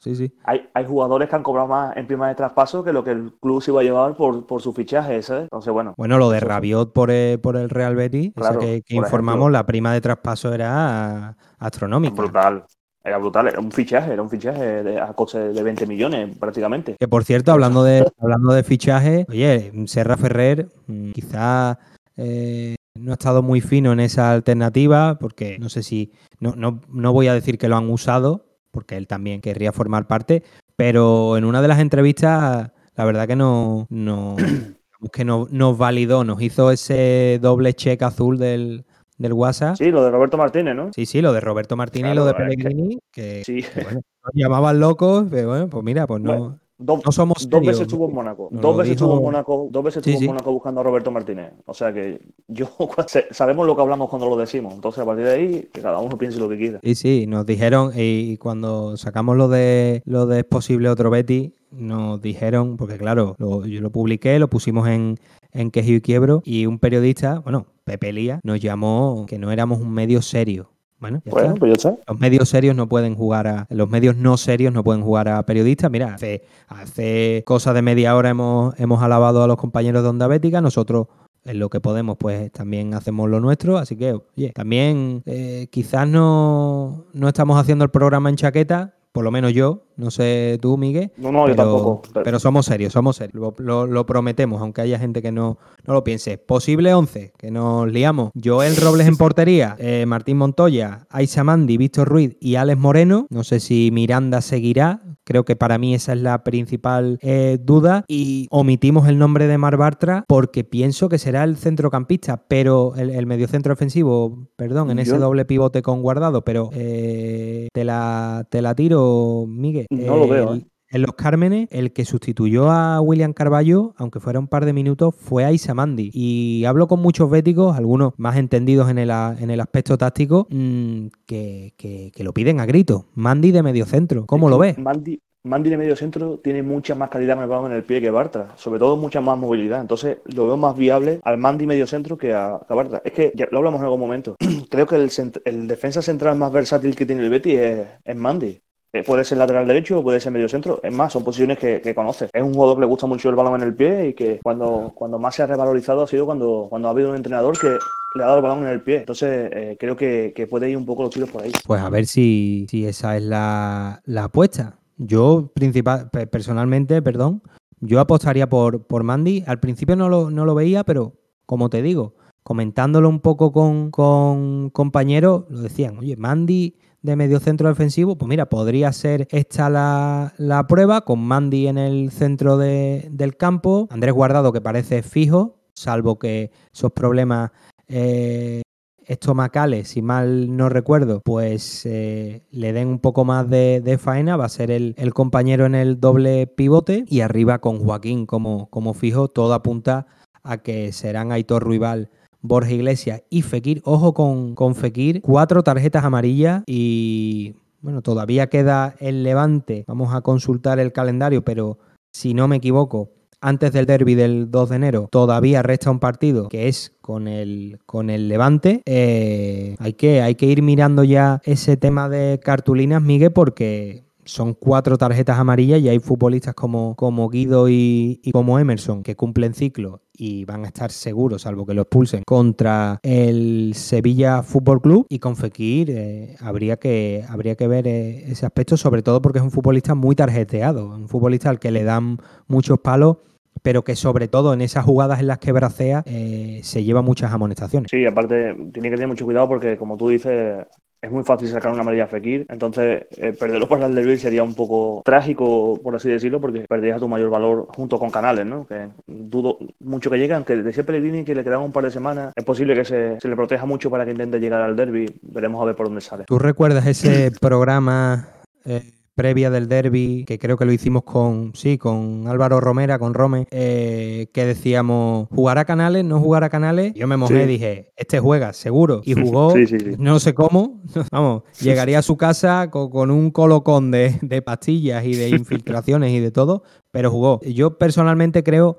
Sí, sí. Hay, hay jugadores que han cobrado más en prima de traspaso que lo que el club se iba a llevar por, por su fichaje, ¿sabes? Entonces, bueno. Bueno, lo de Rabiot por el, por el Real Betis, claro, que, informamos, la prima de traspaso era astronómica. Brutal. Era brutal, era un fichaje, era un fichaje de, a coste de 20 millones prácticamente. Que por cierto, hablando de, hablando de fichaje, oye, Serra Ferrer mm, quizá eh, no ha estado muy fino en esa alternativa, porque no sé si, no, no, no voy a decir que lo han usado, porque él también querría formar parte, pero en una de las entrevistas, la verdad que no, no que no, nos validó, nos hizo ese doble check azul del, del WhatsApp. Sí, lo de Roberto Martínez, ¿no? Sí, sí, lo de Roberto Martínez y lo de Pellegrini, que, bueno, nos llamaban locos, pero bueno, pues mira, pues no, no somos dos veces estuvo en Mónaco. dos veces estuvo en Mónaco, dos veces estuvo en Mónaco buscando a Roberto Martínez. O sea que yo sabemos lo que hablamos cuando lo decimos. Entonces a partir de ahí, que cada uno piense lo que quiera. Sí, sí, nos dijeron, y cuando sacamos lo de lo de es posible otro Betty, nos dijeron, porque claro, yo lo publiqué, lo pusimos en, en Quejío y Quiebro, y un periodista, bueno, Pepe Lía, nos llamó que no éramos un medio serio. Bueno, pues Los medios serios no pueden jugar a. Los medios no serios no pueden jugar a periodistas. Mira, hace, hace cosa de media hora hemos, hemos alabado a los compañeros de Onda Bética. Nosotros en lo que podemos, pues también hacemos lo nuestro. Así que, oye, también eh, quizás no, no estamos haciendo el programa en chaqueta, por lo menos yo, no sé tú, Miguel. No, no, yo tampoco. Pero... somos serios, somos serios. Lo, prometemos, aunque haya gente que no, no lo piense. Posible 11, que nos liamos. Joel Robles en portería, eh, Martín Montoya, Aisa Mandi, Víctor Ruiz y Alex Moreno. No sé si Miranda seguirá. Creo que para mí esa es la principal eh, duda. Y omitimos el nombre de Mar Bartra porque pienso que será el centrocampista, pero el, el mediocentro ofensivo, perdón, en ese doble pivote con guardado. Pero eh, te, la, te la tiro, Miguel. No lo veo. ¿eh? En los Cármenes, el que sustituyó a William Carballo, aunque fuera un par de minutos, fue Aisa Mandi. Y hablo con muchos béticos, algunos más entendidos en el, en el aspecto táctico, mm, que, lo piden a grito. Mandi de medio centro. ¿Cómo lo ves? Mandi, Mandi de medio centro tiene mucha más calidad en el pie que Bartra, sobre todo mucha más movilidad. Entonces lo veo más viable al Mandi medio centro que a, Bartra. Es que ya lo hablamos en algún momento. Creo que el, defensa central más versátil que tiene el Betty es, es Mandi. Eh, puede ser lateral derecho o puede ser medio centro. Es más, son posiciones que, que, conoce. Es un jugador que le gusta mucho el balón en el pie y que cuando, cuando más se ha revalorizado ha sido cuando, cuando ha habido un entrenador que le ha dado el balón en el pie. Entonces, eh, creo que, puede ir un poco los tiros por ahí. Pues a ver si, si esa es la, apuesta. Yo, principal, personalmente, perdón, yo apostaría por, por Mandy. Al principio no lo, no lo veía, pero como te digo, comentándolo un poco con, con compañeros, lo decían, oye, Mandy de medio centro defensivo, pues mira, podría ser esta la, prueba con Mandy en el centro del campo, Andrés Guardado que parece fijo, salvo que esos problemas eh, estomacales, si mal no recuerdo, pues eh, le den un poco más de, faena, va a ser el, compañero en el doble pivote y arriba con Joaquín como, como fijo, todo apunta a que serán Aitor Ruibal Borja Iglesias y Fekir. Ojo con, con Fekir, cuatro tarjetas amarillas y bueno, todavía queda el Levante. Vamos a consultar el calendario, pero si no me equivoco, antes del derby del 2 de enero todavía resta un partido que es con el, con el Levante. Eh, hay, que, hay que ir mirando ya ese tema de cartulinas, Miguel, porque son cuatro tarjetas amarillas y hay futbolistas como, como Guido y, como Emerson que cumplen ciclo y van a estar seguros, salvo que lo expulsen, contra el Sevilla Fútbol Club y con Fekir eh, habría, que, habría que ver eh, ese aspecto, sobre todo porque es un futbolista muy tarjeteado, un futbolista al que le dan muchos palos pero que sobre todo en esas jugadas en las que bracea eh, se lleva muchas amonestaciones. Sí, aparte tiene que tener mucho cuidado porque como tú dices, es muy fácil sacar una amarilla a Fekir, entonces eh, perderlo para el derby sería un poco trágico, por así decirlo, porque perderías tu mayor valor junto con Canales, ¿no? Que dudo mucho que llegue, aunque decía Pellegrini que le quedan un par de semanas, es posible que se, le proteja mucho para que intente llegar al derby, veremos a ver por dónde sale. ¿Tú recuerdas ese programa... Eh, previa del derby, que creo que lo hicimos con, sí, con Álvaro Romera, con Rome, eh, que decíamos, ¿jugar a Canales? ¿No jugar a Canales? Yo me mojé y dije, este juega, seguro. Y jugó, no sé cómo, vamos, llegaría a su casa con, un colocón de, de pastillas y de infiltraciones y de todo, pero jugó. Yo personalmente creo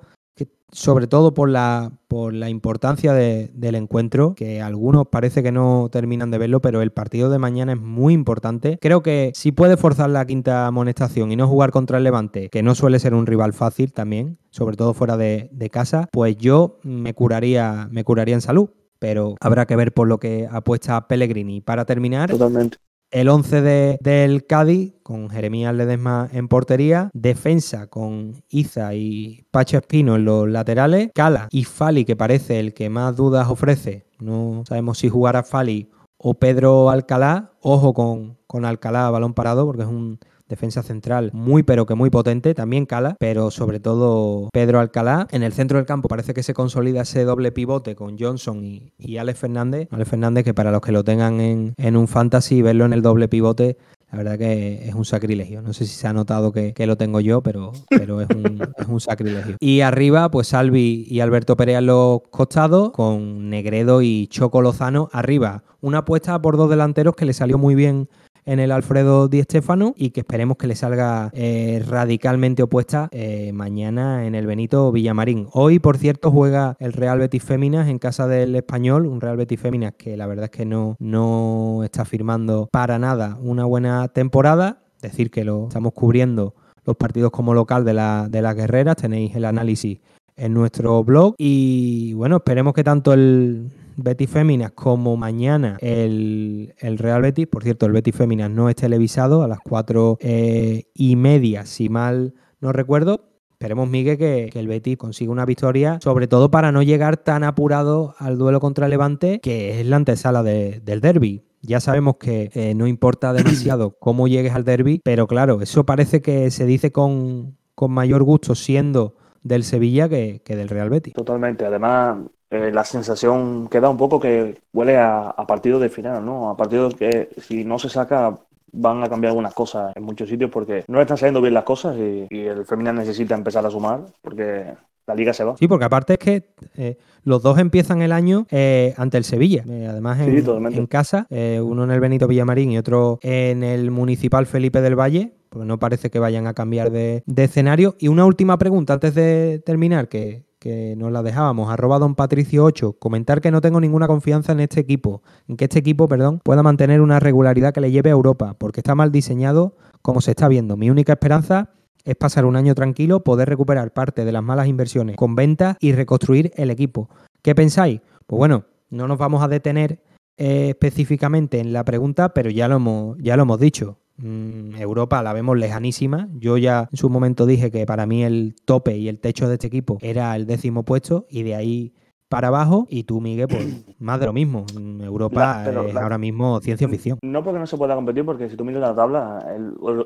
sobre todo por la, por la importancia del encuentro, que algunos parece que no terminan de verlo, pero el partido de mañana es muy importante. Creo que si puede forzar la quinta amonestación y no jugar contra el Levante, que no suele ser un rival fácil también, sobre todo fuera de, casa, pues yo me curaría, me curaría en salud pero habrá que ver por lo que apuesta Pellegrini. Para terminar, Totalmente. El 11 de, del Cádiz, con Jeremías Ledesma en portería. Defensa con Iza y Pacho Espino en los laterales. Cala y Fali, que parece el que más dudas ofrece. No sabemos si jugará Fali o Pedro Alcalá. Ojo con, con Alcalá, balón parado, porque es un defensa central muy pero que muy potente, también Cala, pero sobre todo Pedro Alcalá. En el centro del campo parece que se consolida ese doble pivote con Johnson y, y Alex Fernández. Alex Fernández que para los que lo tengan en, en un fantasy, verlo en el doble pivote la verdad que es un sacrilegio. No sé si se ha notado que, lo tengo yo, pero, pero es, un, es, un, sacrilegio. Y arriba, pues Salvi y Alberto Perea en los costados, con Negredo y Choco Lozano arriba. Una apuesta por dos delanteros que le salió muy bien en el Alfredo Di Stéfano y que esperemos que le salga eh, radicalmente opuesta eh, mañana en el Benito Villamarín. Hoy, por cierto, juega el Real Betis Féminas en casa del Español, un Real Betis Féminas que la verdad es que no, no está firmando para nada una buena temporada, decir que lo estamos cubriendo los partidos como local de, la, de las guerreras, tenéis el análisis en nuestro blog y bueno, esperemos que tanto el Betis Féminas como mañana el, Real Betis. Por cierto, el Betis Féminas no es televisado a las cuatro eh, y media, si mal no recuerdo. Esperemos, Miguel, que, el Betis consiga una victoria, sobre todo para no llegar tan apurado al duelo contra Levante, que es la antesala del derby. Ya sabemos que eh, no importa demasiado cómo llegues al derby, pero claro, eso parece que se dice con, mayor gusto siendo del Sevilla que, que, del Real Betis. Totalmente. Además, eh, la sensación queda un poco que huele a, partido de final, ¿no? A partido que si no se saca van a cambiar algunas cosas en muchos sitios porque no están saliendo bien las cosas y, el femenino necesita empezar a sumar porque la liga se va. Sí, porque aparte es que eh, los dos empiezan el año eh, ante el Sevilla. además, en, casa, uno en el Benito Villamarín y otro en el Municipal Felipe del Valle, porque no parece que vayan a cambiar de, de escenario. Y una última pregunta antes de terminar, que, que nos la dejábamos, arroba don Patricio8, comentar que no tengo ninguna confianza en este equipo, en que este equipo, perdón, pueda mantener una regularidad que le lleve a Europa, porque está mal diseñado como se está viendo. Mi única esperanza es pasar un año tranquilo, poder recuperar parte de las malas inversiones con ventas y reconstruir el equipo. ¿Qué pensáis? Pues bueno, no nos vamos a detener eh, específicamente en la pregunta, pero ya lo ya lo hemos dicho. Mm, Europa la vemos lejanísima. Yo ya en su momento dije que para mí el tope y el techo de este equipo era el décimo puesto y de ahí para abajo y tú, Miguel, pues más de lo mismo. Mm, Europa es ahora mismo ciencia ficción. No porque no se pueda competir, porque si tú miras la tabla,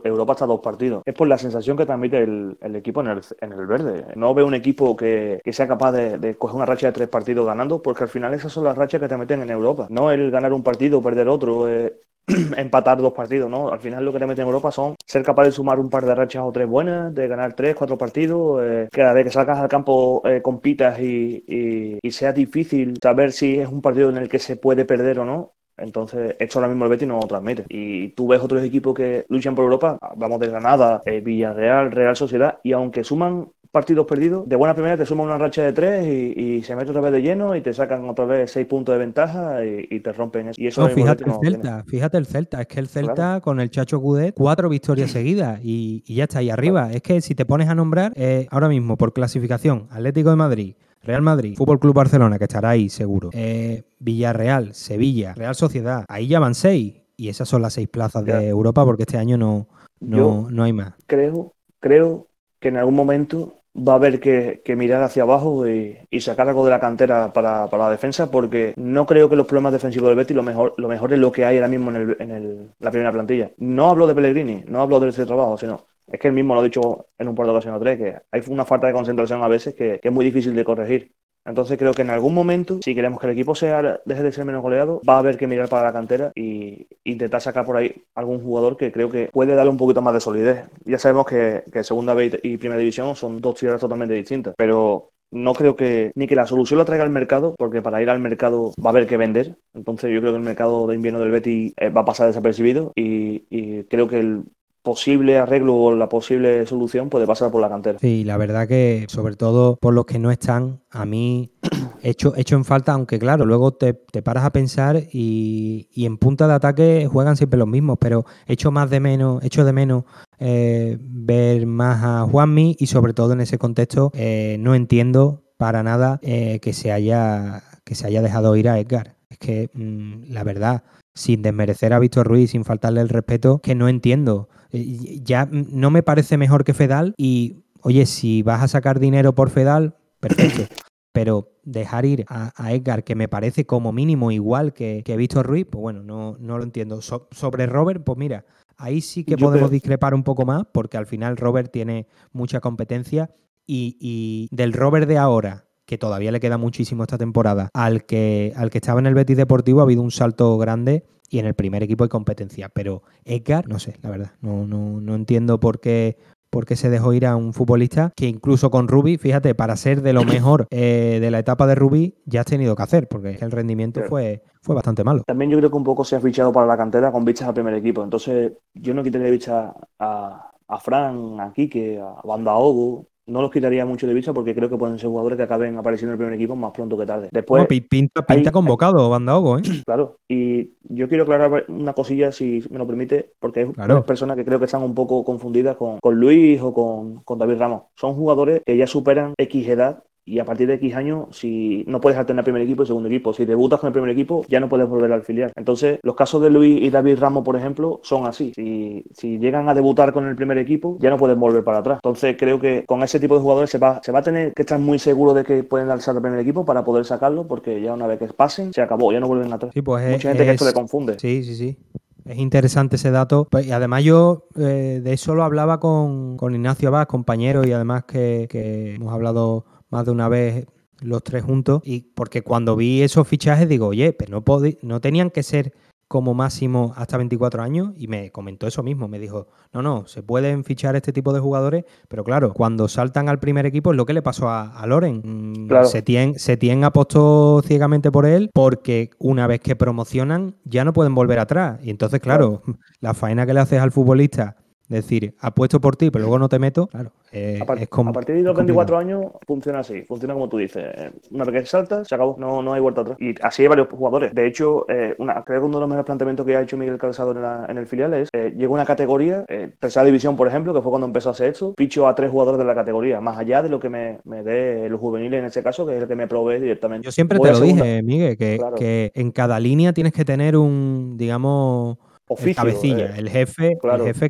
Europa está a dos partidos. Es por la sensación que transmite el, equipo en el, verde. No veo un equipo que, sea capaz de, coger una racha de tres partidos ganando, porque al final esas son las rachas que te meten en Europa. No el ganar un partido o perder otro. Eh, empatar dos partidos, ¿no? Al final lo que te mete en Europa son ser capaz de sumar un par de rachas o tres buenas, de ganar tres, cuatro partidos, eh, que cada vez que salgas al campo eh, compitas y, y, sea difícil saber si es un partido en el que se puede perder o no. Entonces, esto ahora mismo el Betis no lo transmite. Y tú ves otros equipos que luchan por Europa, vamos de Granada, eh, Villarreal, Real Sociedad, y aunque suman partidos perdidos, de buena primera te suman una racha de tres y, se mete otra vez de lleno y te sacan otra vez seis puntos de ventaja y, te rompen eso. Y eso fíjate el Celta, fíjate el Celta, es que el Celta con el Chacho Gudet, cuatro victorias seguidas y, ya está ahí arriba. Es que si te pones a nombrar, eh, ahora mismo por clasificación, Atlético de Madrid, Real Madrid, Fútbol Club Barcelona, que estará ahí seguro, eh, Villarreal, Sevilla, Real Sociedad, ahí ya van seis y esas son las seis plazas de Europa porque este año no, no, no hay más. Creo, creo que en algún momento va a haber que, mirar hacia abajo y, sacar algo de la cantera para, la defensa, porque no creo que los problemas defensivos del Betis lo mejor, lo mejor es lo que hay ahora mismo en, la primera plantilla. No hablo de Pellegrini, no hablo de ese trabajo, sino es que él mismo lo ha dicho en un par de ocasiones o tres, que hay una falta de concentración a veces que, es muy difícil de corregir. Entonces creo que en algún momento, si queremos que el equipo sea deje de ser menos goleado, va a haber que mirar para la cantera e intentar sacar por ahí algún jugador que creo que puede darle un poquito más de solidez. Ya sabemos que, segunda B y primera división son dos tierras totalmente distintas, pero no creo que ni que la solución la traiga al mercado, porque para ir al mercado va a haber que vender. Entonces yo creo que el mercado de invierno del Betty eh, va a pasar desapercibido y, y creo que el posible arreglo o la posible solución puede pasar por la cantera. Sí, la verdad que sobre todo por los que no están, a mí hecho, hecho en falta, aunque claro, luego te, paras a pensar y, en punta de ataque juegan siempre los mismos, pero echo más de menos, echo de menos eh, ver más a Juanmi y sobre todo en ese contexto eh, no entiendo para nada eh, que se haya que se haya dejado ir a Edgar. Es que mm, la verdad, sin desmerecer a Víctor Ruiz, sin faltarle el respeto, que no entiendo. ya no me parece mejor que Fedal y, oye, si vas a sacar dinero por Fedal, perfecto. Pero dejar ir a, Edgar, que me parece como mínimo igual que, que Víctor Ruiz, pues bueno, no, no lo entiendo. sobre Robert, pues mira, ahí sí que podemos discrepar un poco más, porque al final Robert tiene mucha competencia y, del Robert de ahora, que todavía le queda muchísimo esta temporada, al que, al que estaba en el Betis Deportivo ha habido un salto grande y en el primer equipo hay competencia. Pero Edgar, no sé, la verdad, no, no, no entiendo por qué, porque se dejó ir a un futbolista que incluso con Rubi, fíjate, para ser de lo mejor eh, de la etapa de Rubi, ya has tenido que hacer, porque el rendimiento fue, fue bastante malo. También yo creo que un poco se ha fichado para la cantera con bichas al primer equipo. Entonces, yo no quitaría bichas a, a Fran, a Quique, a Banda Ogo, no los quitaría mucho de vista porque creo que pueden ser jugadores que acaben apareciendo en el primer equipo más pronto que tarde. Después, pinta, pinta convocado, Banda ¿eh? Claro, y yo quiero aclarar una cosilla, si me lo permite, porque hay personas que creo que están un poco confundidas con, con Luis o con, con David Ramos. Son jugadores que ya superan X edad y a partir de X años, si no puedes alternar primer equipo y segundo equipo, si debutas con el primer equipo, ya no puedes volver al filial. Entonces, los casos de Luis y David Ramos, por ejemplo, son así. Si, si llegan a debutar con el primer equipo, ya no pueden volver para atrás. Entonces, creo que con ese tipo de jugadores se va, se va a tener que estar muy seguro de que pueden alzar el primer equipo para poder sacarlo, porque ya una vez que pasen, se acabó, ya no vuelven atrás. pues Mucha gente que esto le confunde. Sí, sí, sí. Es interesante ese dato. Pues, y además yo eh, de eso lo hablaba con, con Ignacio Abad, compañero, y además que, que hemos hablado más de una vez los tres juntos. Y porque cuando vi esos fichajes digo, oye, pero no, no tenían que ser como máximo hasta 24 años y me comentó eso mismo, me dijo, no, no, se pueden fichar este tipo de jugadores, pero claro, cuando saltan al primer equipo es lo que le pasó a, Loren. Mm, claro. se tienen apostó ciegamente por él porque una vez que promocionan ya no pueden volver atrás. Y entonces, claro. la faena que le haces al futbolista decir, apuesto por ti, pero luego no te meto, claro. Eh, a, es como, a, partir de los 24 años funciona así, funciona como tú dices. Una vez que saltas, se acabó, no, no hay vuelta atrás. Y así hay varios jugadores. De hecho, eh, una, creo que uno de los mejores planteamientos que ha hecho Miguel Calzado en, el filial es, eh, llegó una categoría, eh, tercera división, por ejemplo, que fue cuando empezó a hacer esto, picho a tres jugadores de la categoría, más allá de lo que me, me dé los juveniles en ese caso, que es el que me provee directamente. Yo siempre te lo dije, Miguel, que, que en cada línea tienes que tener un, digamos, el cabecilla, eh, el jefe, el jefe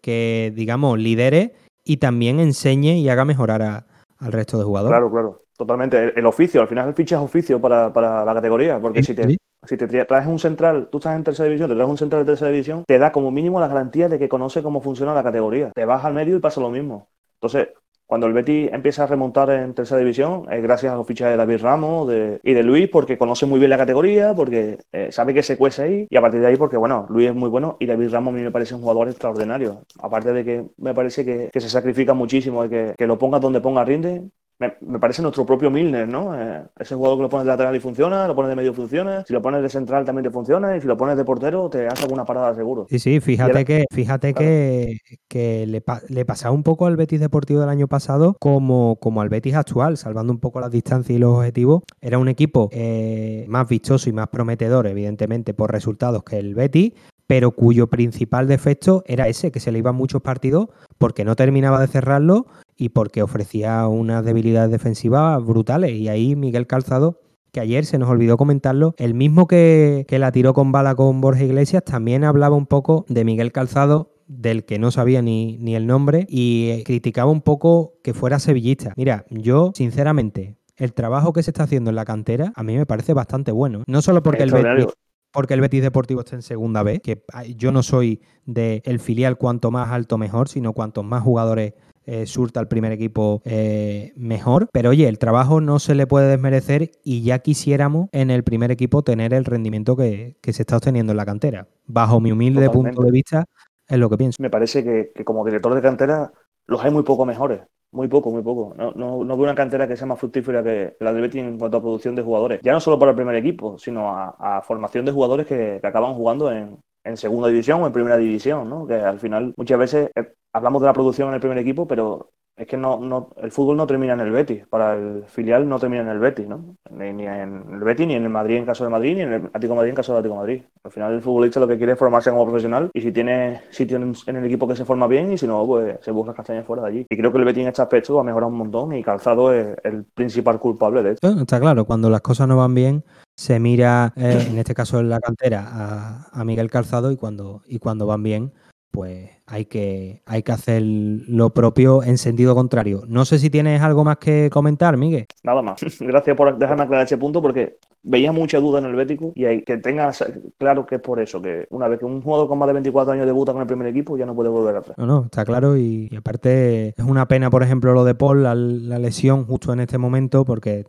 que, digamos, lidere y también enseñe y haga mejorar al resto de jugadores. Claro, claro, totalmente. El, oficio, al final el ficha es oficio para, la categoría, porque si te, si te traes un central, tú estás en tercera división, te traes un central de tercera división, te da como mínimo la garantía de que conoce cómo funciona la categoría. Te vas al medio y pasa lo mismo. Entonces, cuando el Betty empieza a remontar en tercera división, es gracias a los fichajes de David Ramos y de Luis, porque conoce muy bien la categoría, porque eh, sabe que se cuece ahí, y a partir de ahí, porque bueno, Luis es muy bueno y David Ramos a mí me parece un jugador extraordinario. Aparte de que me parece que, se sacrifica muchísimo, y que, que lo ponga donde ponga rinde, me, parece nuestro propio Milner, ¿no? Eh, ese jugador que lo pones de lateral y funciona, lo pones de medio funciona, si lo pones de central también te funciona, y si lo pones de portero te hace alguna parada seguro. Sí, sí, fíjate que, fíjate que, que le, le, pasaba un poco al Betis Deportivo del año pasado como, como al Betis actual, salvando un poco las distancias y los objetivos. Era un equipo eh, más vistoso y más prometedor, evidentemente, por resultados que el Betis, pero cuyo principal defecto era ese, que se le iban muchos partidos porque no terminaba de cerrarlo y porque ofrecía unas debilidades defensivas brutales. Y ahí Miguel Calzado, que ayer se nos olvidó comentarlo, el mismo que, la tiró con bala con Borja Iglesias, también hablaba un poco de Miguel Calzado del que no sabía ni, ni el nombre y criticaba un poco que fuera sevillista. Mira, yo sinceramente el trabajo que se está haciendo en la cantera a mí me parece bastante bueno. No solo porque el Betis, porque el Betis Deportivo está en segunda vez, que yo no soy del filial cuanto más alto mejor, sino cuantos más jugadores eh, surta al primer equipo eh, mejor. Pero oye, el trabajo no se le puede desmerecer y ya quisiéramos en el primer equipo tener el rendimiento que, se está obteniendo en la cantera. Bajo mi humilde punto de vista, es lo que pienso. Me parece que, que como director de cantera los hay muy poco mejores. Muy poco, muy poco. No, no, no, veo una cantera que sea más fructífera que la del Betis en cuanto a producción de jugadores. Ya no solo para el primer equipo, sino a, formación de jugadores que, acaban jugando en, en, segunda división o en primera división, ¿no? Que al final muchas veces eh, hablamos de la producción en el primer equipo, pero es que no, no, el fútbol no termina en el Betis, para el filial no termina en el Betis, ¿no? Ni, en el Betis, ni en el Madrid en caso de Madrid, ni en el Atlético Madrid en caso de Atlético Madrid. Al final el futbolista lo que quiere es formarse como profesional y si tiene sitio en, el equipo que se forma bien y si no, pues se busca castañas fuera de allí. Y creo que el Betis en este aspecto ha mejorado un montón y Calzado es el principal culpable de esto. Está claro, cuando las cosas no van bien, se mira, eh, en este caso en la cantera, a, a Miguel Calzado y cuando, y cuando van bien, pues hay que, hay que hacer lo propio en sentido contrario. No sé si tienes algo más que comentar, Miguel. Nada más. Gracias por dejarme aclarar ese punto porque veía mucha duda en el Bético y hay que tengas claro que es por eso, que una vez que un jugador con más de 24 años debuta con el primer equipo ya no puede volver atrás. No, no, está claro y, aparte es una pena, por ejemplo, lo de Paul, la, lesión justo en este momento porque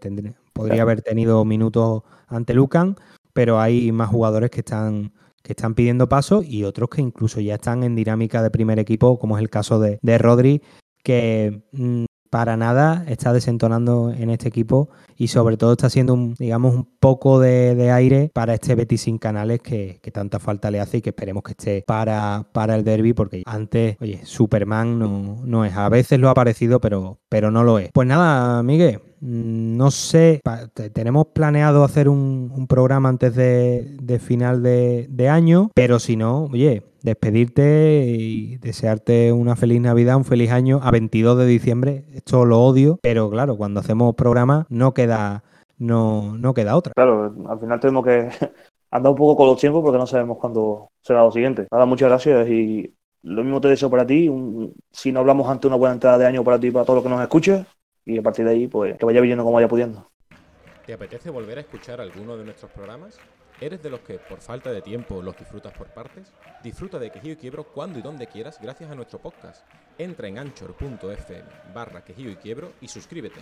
podría haber tenido minutos ante Lucan, pero hay más jugadores que están que están pidiendo paso y otros que incluso ya están en dinámica de primer equipo, como es el caso de, de Rodri, que mm, para nada está desentonando en este equipo y sobre todo está siendo un, digamos, un poco de, aire para este Betis sin canales que, tanta falta le hace y que esperemos que esté para, para el derby porque antes, oye, Superman no, no es. A veces lo ha parecido, pero, pero no lo es. Pues nada, Miguel, no sé, tenemos planeado hacer un, programa antes de, final de, año, pero si no, oye, despedirte y desearte una feliz Navidad, un feliz año a 22 de diciembre. Esto lo odio, pero claro, cuando hacemos programa no queda, no, no queda otra. Claro, al final tenemos que andar un poco con los tiempos porque no sabemos cuándo será lo siguiente. Nada, muchas gracias y lo mismo te deseo para ti. si no hablamos ante una buena entrada de año para ti y para todos los que nos escuchen y a partir de ahí, pues que vaya viniendo como vaya pudiendo. ¿Te apetece volver a escuchar alguno de nuestros programas? ¿Eres de los que por falta de tiempo los disfrutas por partes? Disfruta de Quejío y Quiebro cuando y donde quieras gracias a nuestro podcast. Entra en anchor.fm barra Quejío y Quiebro y suscríbete.